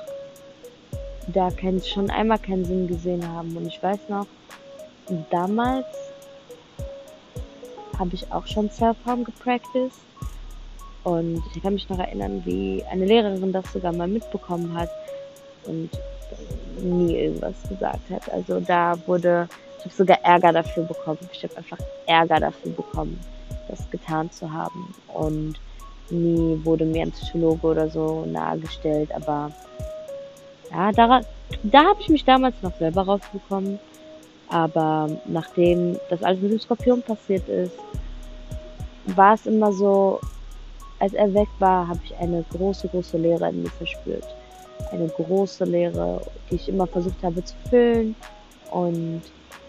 da kein, schon einmal keinen Sinn gesehen haben. Und ich weiß noch, damals habe ich auch schon Self-Harm gepracticed. Und ich kann mich noch erinnern, wie eine Lehrerin das sogar mal mitbekommen hat und nie irgendwas gesagt hat. Also da wurde, ich habe sogar Ärger dafür bekommen. Ich habe einfach Ärger dafür bekommen, das getan zu haben. Und nie wurde mir ein Psychologe oder so nahegestellt, aber ja, da, da habe ich mich damals noch selber rausbekommen. Aber nachdem das alles mit dem Skorpion passiert ist, war es immer so, als er weg war, habe ich eine große, große Leere in mir verspürt. Eine große Leere, die ich immer versucht habe zu füllen. Und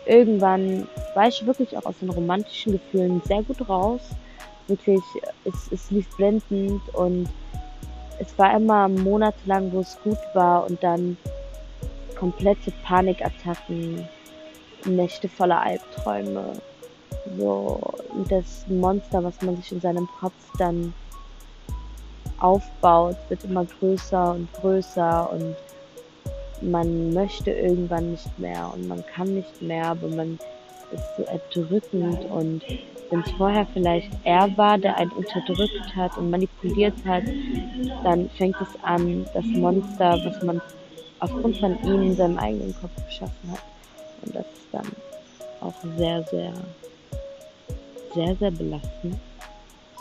irgendwann war ich wirklich auch aus den romantischen Gefühlen sehr gut raus. Wirklich, es, es lief blendend und es war immer monatelang, wo es gut war und dann komplette Panikattacken, Nächte voller Albträume. So, das Monster, was man sich in seinem Kopf dann aufbaut, wird immer größer und größer und man möchte irgendwann nicht mehr und man kann nicht mehr, aber man ist so erdrückend und wenn es vorher vielleicht er war, der einen unterdrückt hat und manipuliert hat, dann fängt es an, das Monster, was man aufgrund von ihm in seinem eigenen Kopf geschaffen hat. Und das ist dann auch sehr, sehr, sehr, sehr belastend.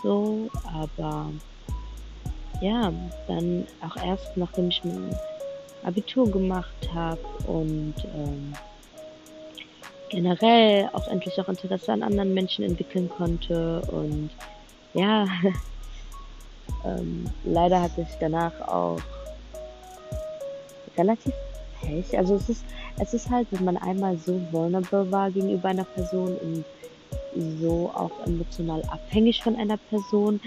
So, aber ja, dann auch erst nachdem ich mein Abitur gemacht habe und ähm, generell auch endlich auch Interesse an anderen Menschen entwickeln konnte und ja, ähm, leider hatte ich danach auch relativ Pech. Also es ist, es ist halt, wenn man einmal so vulnerable war gegenüber einer Person und so auch emotional abhängig von einer Person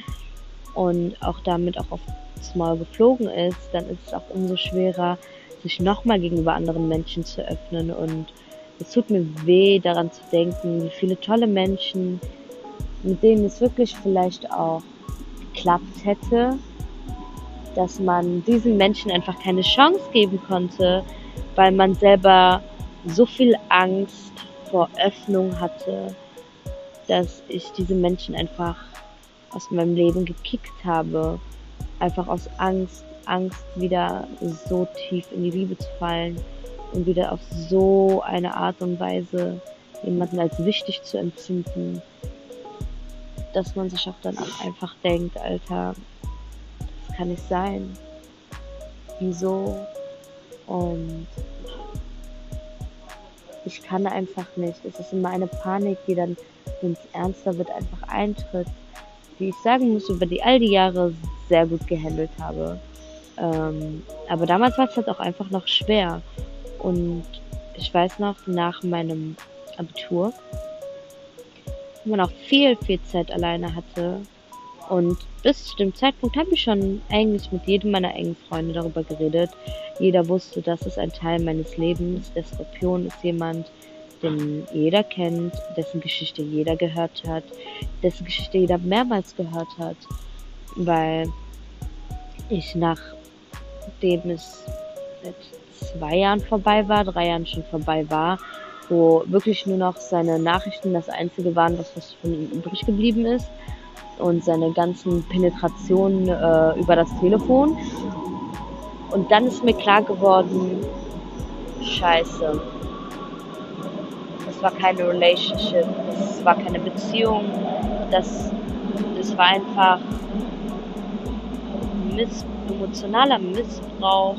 und auch damit auch aufs Maul geflogen ist, dann ist es auch umso schwerer, sich nochmal gegenüber anderen Menschen zu öffnen. Und es tut mir weh, daran zu denken, wie viele tolle Menschen, mit denen es wirklich vielleicht auch geklappt hätte, dass man diesen Menschen einfach keine Chance geben konnte, weil man selber so viel Angst vor Öffnung hatte, dass ich diese Menschen einfach aus meinem Leben gekickt habe. Einfach aus Angst, Angst wieder so tief in die Liebe zu fallen und wieder auf so eine Art und Weise jemanden als wichtig zu empfinden, dass man sich auch dann einfach denkt, Alter, das kann nicht sein. Wieso? Und ich kann einfach nicht. Es ist immer eine Panik, die dann, wenn es ernster wird, einfach eintritt. Die ich sagen muss, über die all die Jahre sehr gut gehandelt habe. Ähm, aber damals war es halt auch einfach noch schwer. Und ich weiß noch, nach meinem Abitur, wo man auch viel, viel Zeit alleine hatte. Und bis zu dem Zeitpunkt habe ich schon eigentlich mit jedem meiner engen Freunde darüber geredet. Jeder wusste, das ist ein Teil meines Lebens. Der Skorpion ist jemand, den jeder kennt, dessen Geschichte jeder gehört hat, dessen Geschichte jeder mehrmals gehört hat. Weil ich nachdem es seit zwei Jahren vorbei war, drei Jahren schon vorbei war, wo wirklich nur noch seine Nachrichten das Einzige waren, was, von ihm übrig geblieben ist und seine ganzen Penetrationen äh, über das Telefon. Und dann ist mir klar geworden, scheiße, das war keine Relationship, das war keine Beziehung, das, das war einfach Miss, emotionaler Missbrauch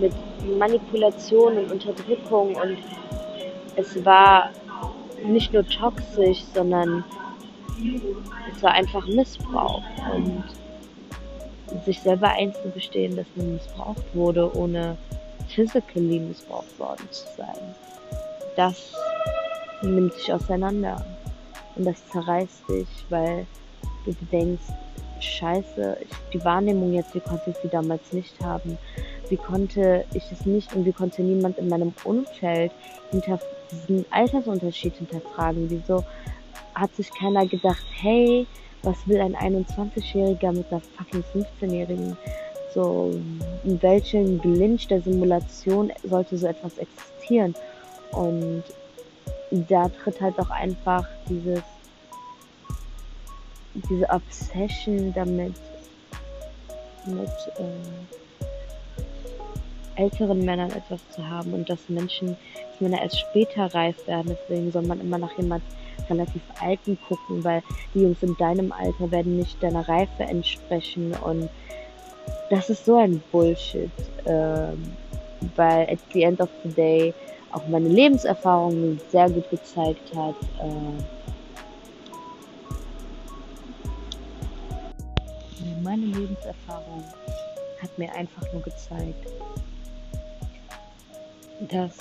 mit Manipulation und Unterdrückung und es war nicht nur toxisch, sondern es war einfach Missbrauch und sich selber einzugestehen, dass man missbraucht wurde, ohne physically missbraucht worden zu sein. Das nimmt sich auseinander und das zerreißt dich, weil du denkst, scheiße, ich, die Wahrnehmung jetzt, wie konnte ich sie damals nicht haben? Wie konnte ich es nicht und wie konnte niemand in meinem Umfeld hinter diesen Altersunterschied hinterfragen? Wieso hat sich keiner gedacht, hey, was will ein 21-Jähriger mit einer fucking 15-Jährigen? So, in welchem Glinch der Simulation sollte so etwas existieren? Und da tritt halt auch einfach dieses diese Obsession damit, mit äh, älteren Männern etwas zu haben und dass Menschen, dass Männer erst später reif werden. Deswegen soll man immer nach jemand relativ Alten gucken, weil die Jungs in deinem Alter werden nicht deiner Reife entsprechen und das ist so ein Bullshit, ähm, weil at the end of the day auch meine Lebenserfahrung sehr gut gezeigt hat, äh, meine Lebenserfahrung hat mir einfach nur gezeigt, dass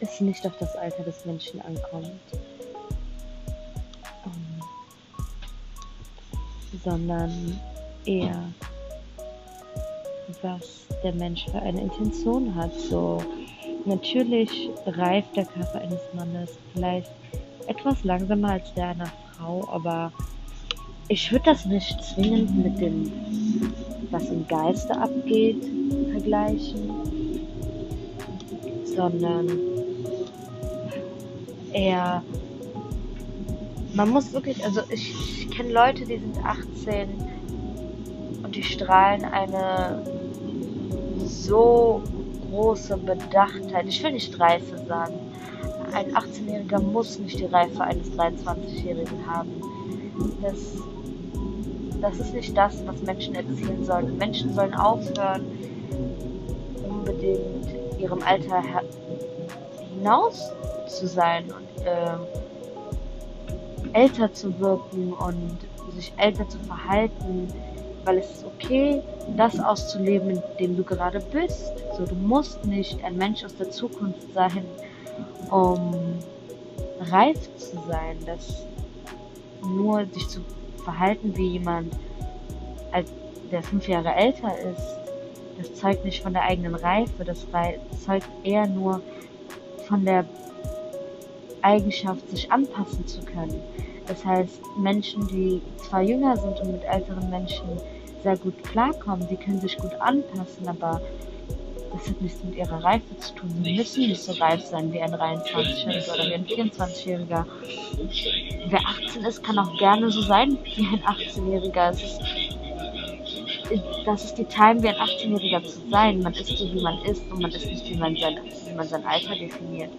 es nicht auf das Alter des Menschen ankommt, um, sondern eher, was der Mensch für eine Intention hat. So, natürlich reift der Körper eines Mannes vielleicht etwas langsamer als der einer Frau, aber ich würde das nicht zwingend mit dem, was im Geiste abgeht, vergleichen, sondern eher, man muss wirklich, also ich, ich kenne Leute, die sind 18 und die strahlen eine so große Bedachtheit. Ich will nicht Reife sagen. Ein 18-Jähriger muss nicht die Reife eines 23-Jährigen haben. Das das ist nicht das, was Menschen erzielen sollen. Menschen sollen aufhören, ihrem Alter hinaus zu sein und äh, älter zu wirken und sich älter zu verhalten, weil es ist okay, das auszuleben, in dem du gerade bist. So, du musst nicht ein Mensch aus der Zukunft sein, um reif zu sein, das nur sich zu verhalten wie jemand, der fünf Jahre älter ist, das zeugt nicht von der eigenen Reife, das zeugt eher nur von der Eigenschaft, sich anpassen zu können. Das heißt, Menschen, die zwar jünger sind und mit älteren Menschen sehr gut klarkommen, die können sich gut anpassen, aber das hat nichts mit ihrer Reife zu tun. Sie müssen nicht so reif sein wie ein 23-Jähriger oder wie ein 24-Jähriger. Wer 18 ist, kann auch gerne so sein wie ein 18-Jähriger. Das ist die Time, wie ein 18-Jähriger zu sein. Man ist so, wie man ist und man ist nicht, wie man sein, wie man sein Alter definiert.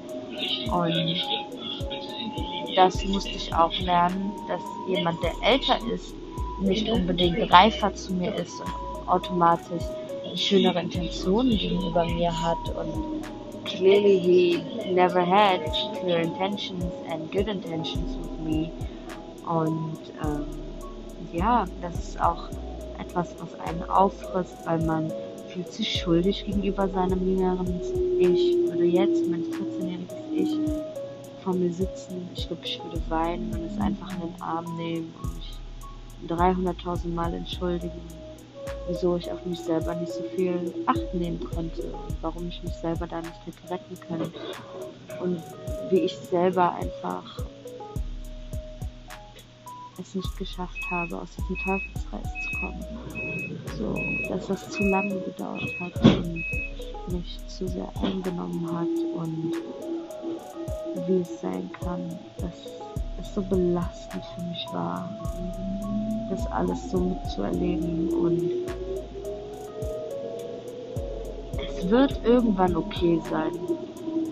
Und das musste ich auch lernen, dass jemand, der älter ist, nicht unbedingt reifer zu mir ist und automatisch schönere Intentionen gegenüber mir hat und clearly he never had clear intentions and good intentions with me und ähm, ja, das ist auch etwas, was einen auffrisst, weil man fühlt sich schuldig gegenüber seinem jüngeren Ich. Würde jetzt mein 14-jähriges Ich vor mir sitzen, ich glaube, ich würde weinen und es einfach in den Arm nehmen und mich 300.000 Mal entschuldigen wieso ich auf mich selber nicht so viel Acht nehmen konnte und warum ich mich selber da nicht hätte retten können und wie ich selber einfach es nicht geschafft habe, aus diesem Teufelskreis zu kommen. So, dass das zu lange gedauert hat und mich zu sehr eingenommen hat und wie es sein kann, dass es so belastend für mich war, das alles so mitzuerleben und es wird irgendwann okay sein.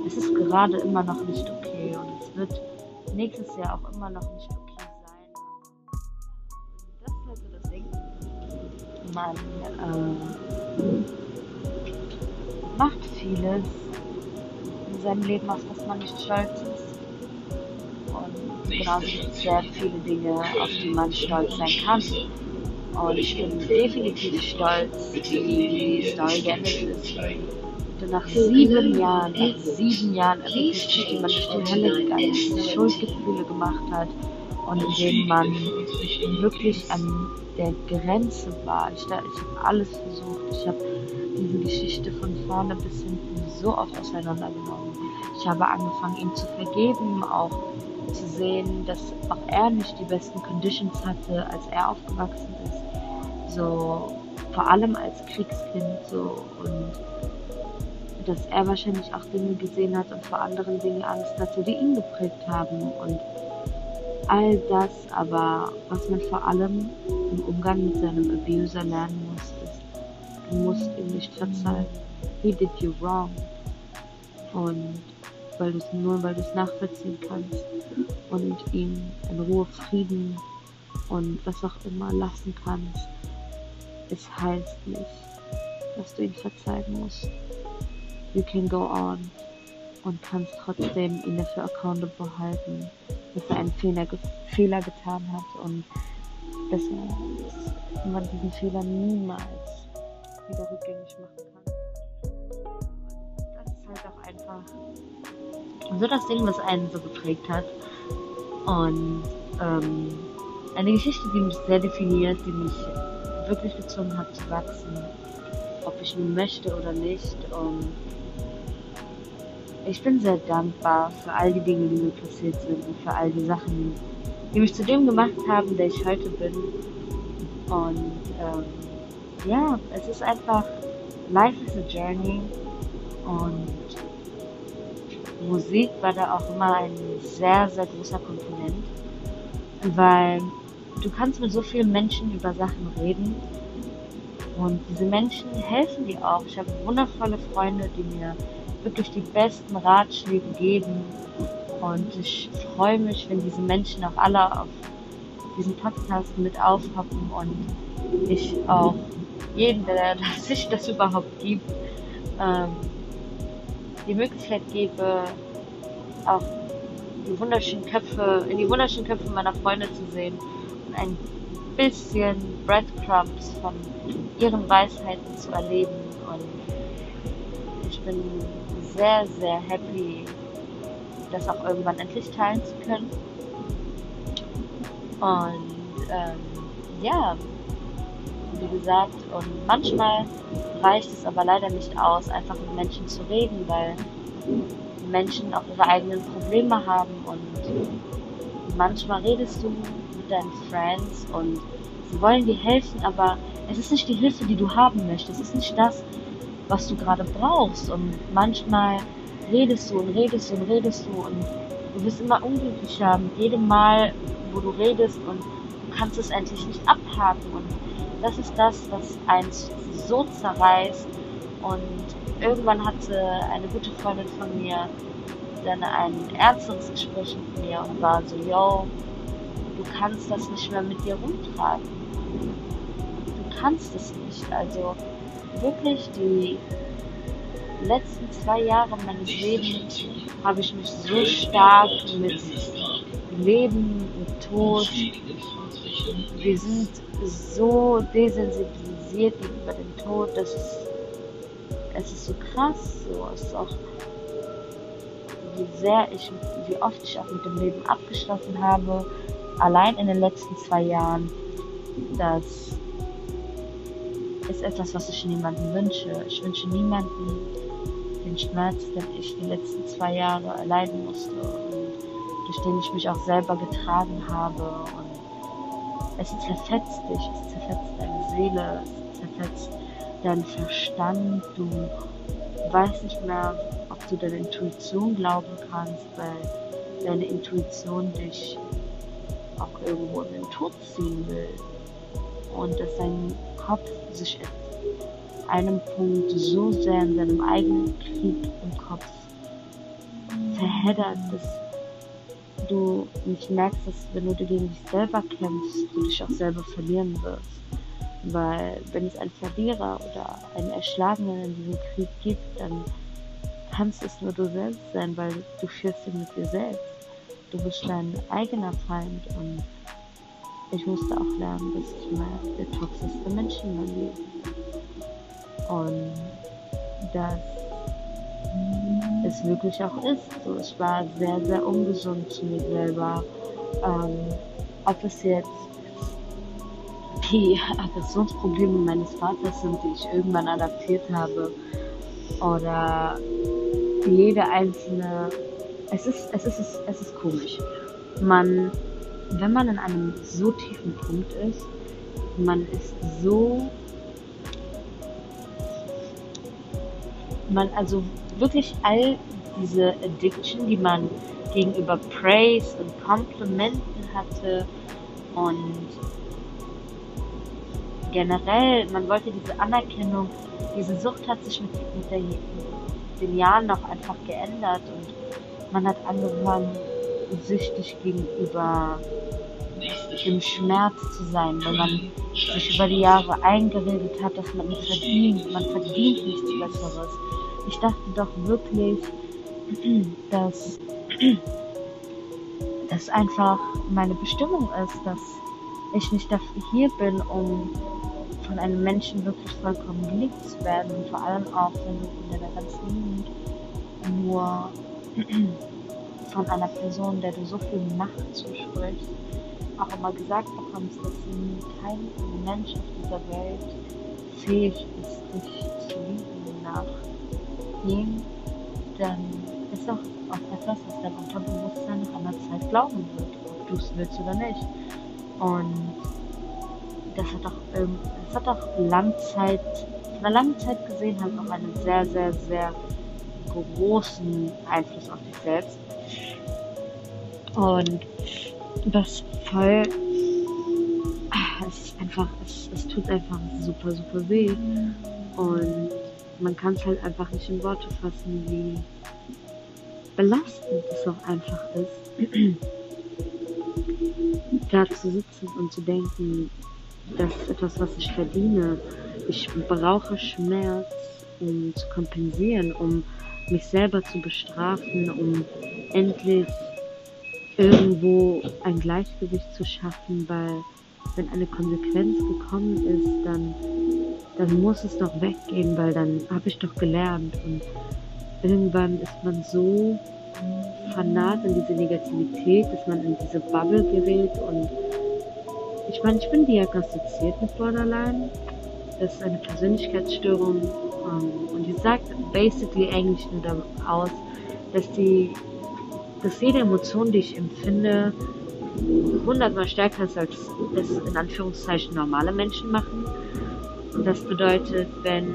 Es ist gerade immer noch nicht okay und es wird nächstes Jahr auch immer noch nicht okay Man äh, macht vieles in seinem Leben, auf das man nicht stolz ist. Und genauso gibt es sehr viele Dinge, auf die man stolz sein kann. Und ich bin definitiv stolz, wie die Story geendet ist. Und nach sieben Jahren, nach sieben Jahren in denen man durch die Hölle gegangen ist, Schuldgefühle gemacht hat und in denen man wirklich an der Grenze war. Ich, ich habe alles versucht. Ich habe diese Geschichte von vorne bis hinten so oft auseinandergenommen. Ich habe angefangen, ihm zu vergeben, auch zu sehen, dass auch er nicht die besten Conditions hatte, als er aufgewachsen ist. So, vor allem als Kriegskind, so, und dass er wahrscheinlich auch Dinge gesehen hat und vor anderen Dingen Angst hatte, die ihn geprägt haben und all das, aber was man vor allem im Umgang mit seinem Abuser lernen muss, ist, du musst ihm nicht verzeihen. He did you wrong. Und weil du es nur, weil du es nachvollziehen kannst und ihm in Ruhe Frieden und was auch immer lassen kannst. Es heißt nicht, dass du ihn verzeihen musst. You can go on und kannst trotzdem ihn dafür accountable halten, dass er einen Fehler, Fehler getan hat und dass, dass man diesen Fehler niemals wieder rückgängig machen kann. Und das ist halt auch einfach so das Ding, was einen so geprägt hat. Und ähm, eine Geschichte, die mich sehr definiert, die mich wirklich gezwungen hat zu wachsen, ob ich nun möchte oder nicht. Und ich bin sehr dankbar für all die Dinge, die mir passiert sind und für all die Sachen, die mich zu dem gemacht haben, der ich heute bin. Und ähm, ja, es ist einfach, life is a journey und Musik war da auch immer ein sehr, sehr großer Komponent, weil du kannst mit so vielen Menschen über Sachen reden und diese Menschen helfen dir auch. Ich habe wundervolle Freunde, die mir wirklich die besten Ratschläge geben und ich freue mich, wenn diese Menschen auch alle auf diesen Podcast mit aufhoppen und ich auch jeden, der sich das überhaupt gibt, ähm, die Möglichkeit gebe, auch die wunderschönen Köpfe, in die wunderschönen Köpfe meiner Freunde zu sehen und ein bisschen Breadcrumbs von ihren Weisheiten zu erleben. Und ich bin sehr, sehr happy, das auch irgendwann endlich teilen zu können. Und ähm, ja, wie gesagt, und manchmal reicht es aber leider nicht aus, einfach mit Menschen zu reden, weil Menschen auch ihre eigenen Probleme haben und manchmal redest du mit deinen Friends und sie wollen dir helfen, aber es ist nicht die Hilfe, die du haben möchtest. Es ist nicht das, was du gerade brauchst. Und manchmal redest du und redest du und redest du und du wirst immer unglücklicher mit jedem Mal, wo du redest und du kannst es endlich nicht abhaken. Und das ist das, was eins so zerreißt. Und irgendwann hatte eine gute Freundin von mir dann ein ernsteres Gespräch mit mir und war so, yo, du kannst das nicht mehr mit dir rumtragen. Du kannst es nicht. Also wirklich die letzten zwei Jahre meines Lebens habe ich mich so stark mit Leben und Tod. Wir sind so desensibilisiert gegenüber dem Tod, dass es, es ist so krass, so ist auch wie sehr ich, wie oft ich auch mit dem Leben abgeschlossen habe, allein in den letzten zwei Jahren, das ist etwas, was ich niemandem wünsche. Ich wünsche niemandem den Schmerz, den ich die letzten zwei Jahre erleiden musste und durch den ich mich auch selber getragen habe. Und es zerfetzt dich, es zerfetzt deine Seele, es zerfetzt deinen Verstand. Du weißt nicht mehr, ob du deiner Intuition glauben kannst, weil deine Intuition dich auch irgendwo in den Tod ziehen will. Und dass dein Kopf sich in einem Punkt so sehr in seinem eigenen Krieg im Kopf verheddert, dass du nicht merkst, dass wenn du gegen dich selber kämpfst, du dich auch selber verlieren wirst. Weil wenn es einen Verlierer oder einen Erschlagenen in diesem Krieg gibt, dann kannst es nur du selbst sein, weil du führst ihn mit dir selbst. Du bist dein eigener Feind und ich musste auch lernen, dass ich mal der toxischste Mensch in meinem Leben. Und dass es wirklich auch ist. So, ich war sehr, sehr ungesund zu mir selber. Ähm, ob es jetzt die Aggressionsprobleme meines Vaters sind, die ich irgendwann adaptiert habe, oder jede einzelne. Es ist, es ist, es ist komisch. Man, wenn man in einem so tiefen Punkt ist, man ist so, man also wirklich all diese Addiction, die man gegenüber Praise und Komplimenten hatte und generell, man wollte diese Anerkennung, diese Sucht hat sich mit, mit, der, mit den Jahren noch einfach geändert und man hat angefangen, süchtig gegenüber dem Schmerz zu sein, weil man sich über die Jahre eingeredet hat, dass man nicht verdient, man verdient nichts Besseres. Ich dachte doch wirklich, dass das einfach meine Bestimmung ist, dass ich nicht dafür hier bin, um von einem Menschen wirklich vollkommen geliebt zu werden. Und vor allem auch, wenn du in deiner ganzen Jugend nur von einer Person, der du so viel Macht zusprichst, auch immer gesagt bekommst, dass kein Mensch auf dieser Welt fähig ist, dich zu lieben nach ihm, dann ist auch, auch etwas, was dein Unterbewusstsein nach einer Zeit glauben wird, ob du es willst oder nicht. Und das hat auch, ähm, das hat auch Langzeit, von einer langen Zeit gesehen, halt auch einen sehr, sehr, sehr großen Einfluss auf dich selbst. Und das voll, ah, es ist einfach, es, es tut einfach super, super weh. Und man kann es halt einfach nicht in Worte fassen, wie belastend es auch einfach ist, da zu sitzen und zu denken, das ist etwas, was ich verdiene. Ich brauche Schmerz, um zu kompensieren, um mich selber zu bestrafen, um endlich irgendwo ein Gleichgewicht zu schaffen, weil wenn eine Konsequenz gekommen ist, dann, dann muss es doch weggehen, weil dann habe ich doch gelernt. Und irgendwann ist man so fanat in diese Negativität, dass man in diese Bubble gerät und ich meine, ich bin diagnostiziert mit Borderline. Das ist eine Persönlichkeitsstörung ähm, und die sagt basically eigentlich nur aus, dass die, dass jede Emotion, die ich empfinde, hundertmal stärker ist, als es in Anführungszeichen normale Menschen machen. Und das bedeutet, wenn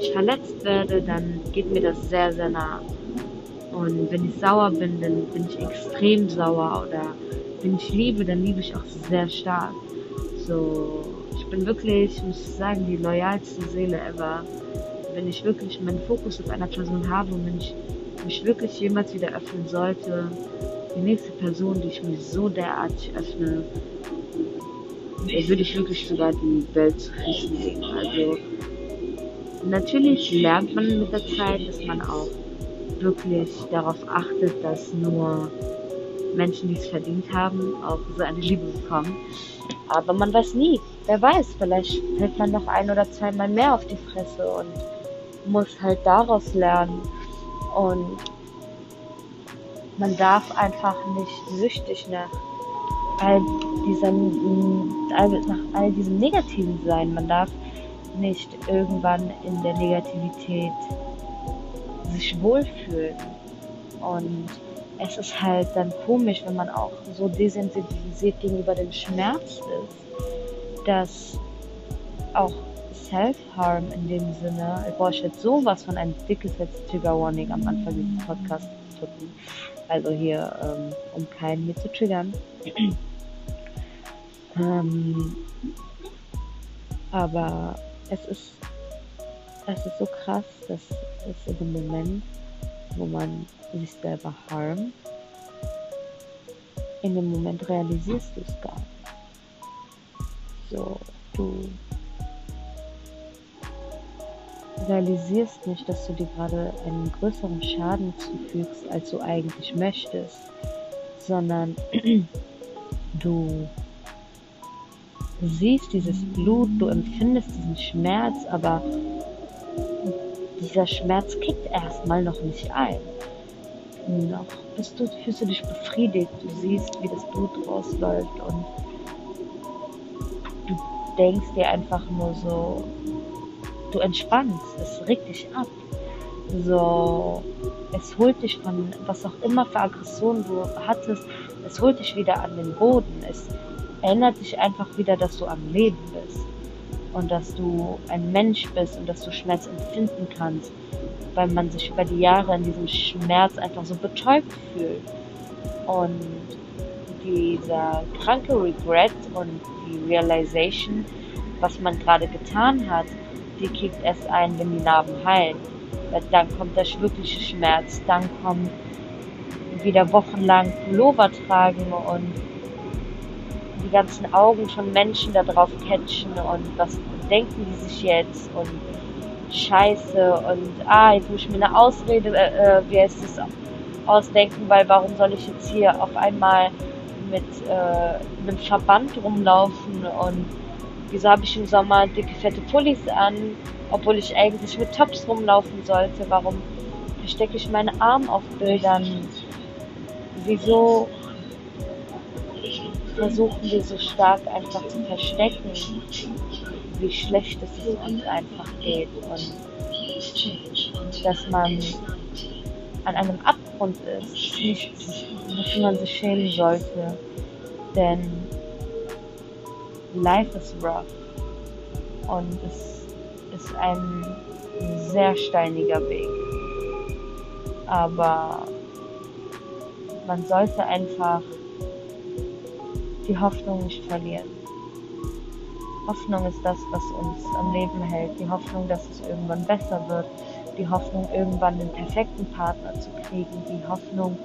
ich verletzt werde, dann geht mir das sehr, sehr nah. Und wenn ich sauer bin, dann bin ich extrem sauer. Oder wenn ich liebe, dann liebe ich auch sehr stark. So, ich bin wirklich, muss ich sagen, die loyalste Seele ever. Wenn ich wirklich meinen Fokus auf einer Person habe und wenn ich mich wirklich jemals wieder öffnen sollte, die nächste Person, die ich mich so derartig öffne, würde ich wirklich sogar die Welt zu Füßen legen. Also natürlich lernt man mit der Zeit, dass man auch wirklich darauf achtet, dass nur Menschen, die es verdient haben, auch so eine Liebe bekommen. Aber man weiß nie. Wer weiß, vielleicht fällt man noch ein oder zweimal mehr auf die Fresse und muss halt daraus lernen. Und man darf einfach nicht süchtig nach all diesem, nach all diesem Negativen sein. Man darf nicht irgendwann in der Negativität sich wohlfühlen. Und es ist halt dann komisch, wenn man auch so desensibilisiert gegenüber dem Schmerz ist, dass auch Self-Harm in dem Sinne, ich brauche jetzt sowas von ein dickes Trigger Warning am Anfang dieses Podcasts drücken. Also hier, ähm, um keinen hier zu triggern. ähm, aber es ist, es ist so krass, dass es in dem Moment, wo man sich selber harmt, in dem Moment realisierst du es gar nicht. So, du realisierst nicht, dass du dir gerade einen größeren Schaden zufügst, als du eigentlich möchtest, sondern du siehst dieses Blut, du empfindest diesen Schmerz, aber dieser Schmerz kickt erstmal noch nicht ein. Noch bist du, fühlst du dich befriedigt, du siehst, wie das Blut rausläuft und du denkst dir einfach nur so, du entspannst, es regt dich ab. So, es holt dich von was auch immer für Aggression du hattest, es holt dich wieder an den Boden. Es erinnert dich einfach wieder, dass du am Leben bist und dass du ein Mensch bist und dass du Schmerz empfinden kannst, weil man sich über die Jahre in diesem Schmerz einfach so betäubt fühlt. Und dieser kranke Regret und die Realization, was man gerade getan hat, die kickt erst ein, wenn die Narben heilen. Weil dann kommt der wirkliche Schmerz, dann kommt wieder wochenlang Pullover tragen und die ganzen Augen von Menschen da drauf catchen und was denken die sich jetzt und Scheiße und ah, jetzt muss ich mir eine Ausrede, äh, äh, wie heißt es, ausdenken, weil warum soll ich jetzt hier auf einmal mit äh, einem Verband rumlaufen und wieso habe ich im Sommer dicke fette Pullis an, obwohl ich eigentlich mit Tops rumlaufen sollte, warum verstecke ich meine Arme auf Bildern, wieso versuchen wir so stark einfach zu verstecken, wie schlecht es uns einfach geht? Und dass man an einem Abgrund ist, nichts, wofür man sich schämen sollte. Denn life is rough und es ist ein sehr steiniger Weg. Aber man sollte einfach die Hoffnung nicht verlieren. Hoffnung ist das, was uns am Leben hält. Die Hoffnung, dass es irgendwann besser wird. Die Hoffnung, irgendwann den perfekten Partner zu kriegen. Die Hoffnung,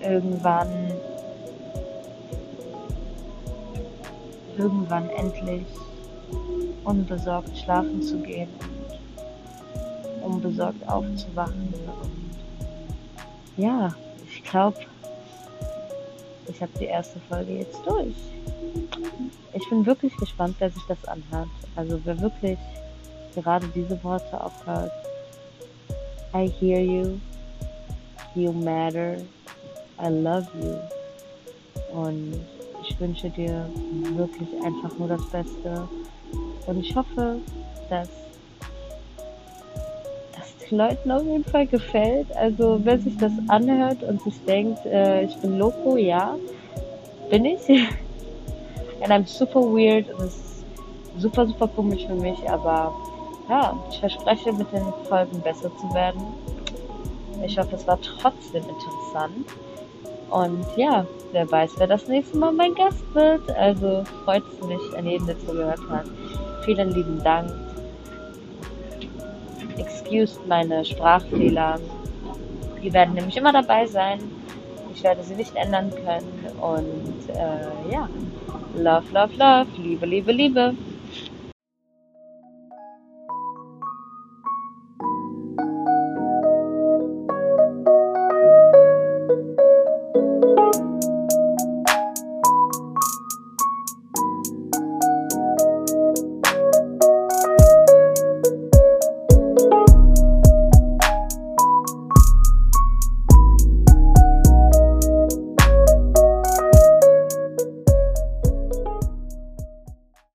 irgendwann, irgendwann endlich unbesorgt schlafen zu gehen und unbesorgt aufzuwachen. Und ja, ich glaube, ich habe die erste Folge jetzt durch. Ich bin wirklich gespannt, wer sich das anhört. Also wer wirklich gerade diese Worte aufhört. I hear you. You matter. I love you. Und ich wünsche dir wirklich einfach nur das Beste. Und ich hoffe, dass das den Leuten auf jeden Fall gefällt. Also wer sich das anhört und sich denkt, äh, ich bin Loco, ja, bin ich. And I'm super weird und es ist super, super komisch für mich, aber ja, ich verspreche mit den Folgen besser zu werden. Ich hoffe, es war trotzdem interessant. Und ja, wer weiß, wer das nächste Mal mein Gast wird. Also freut es mich an jeden, der zugehört hat. Vielen lieben Dank. Excuse meine Sprachfehler. Die werden nämlich immer dabei sein. Ich werde sie nicht ändern können. Und äh, ja, love, love, love. Liebe, Liebe, Liebe.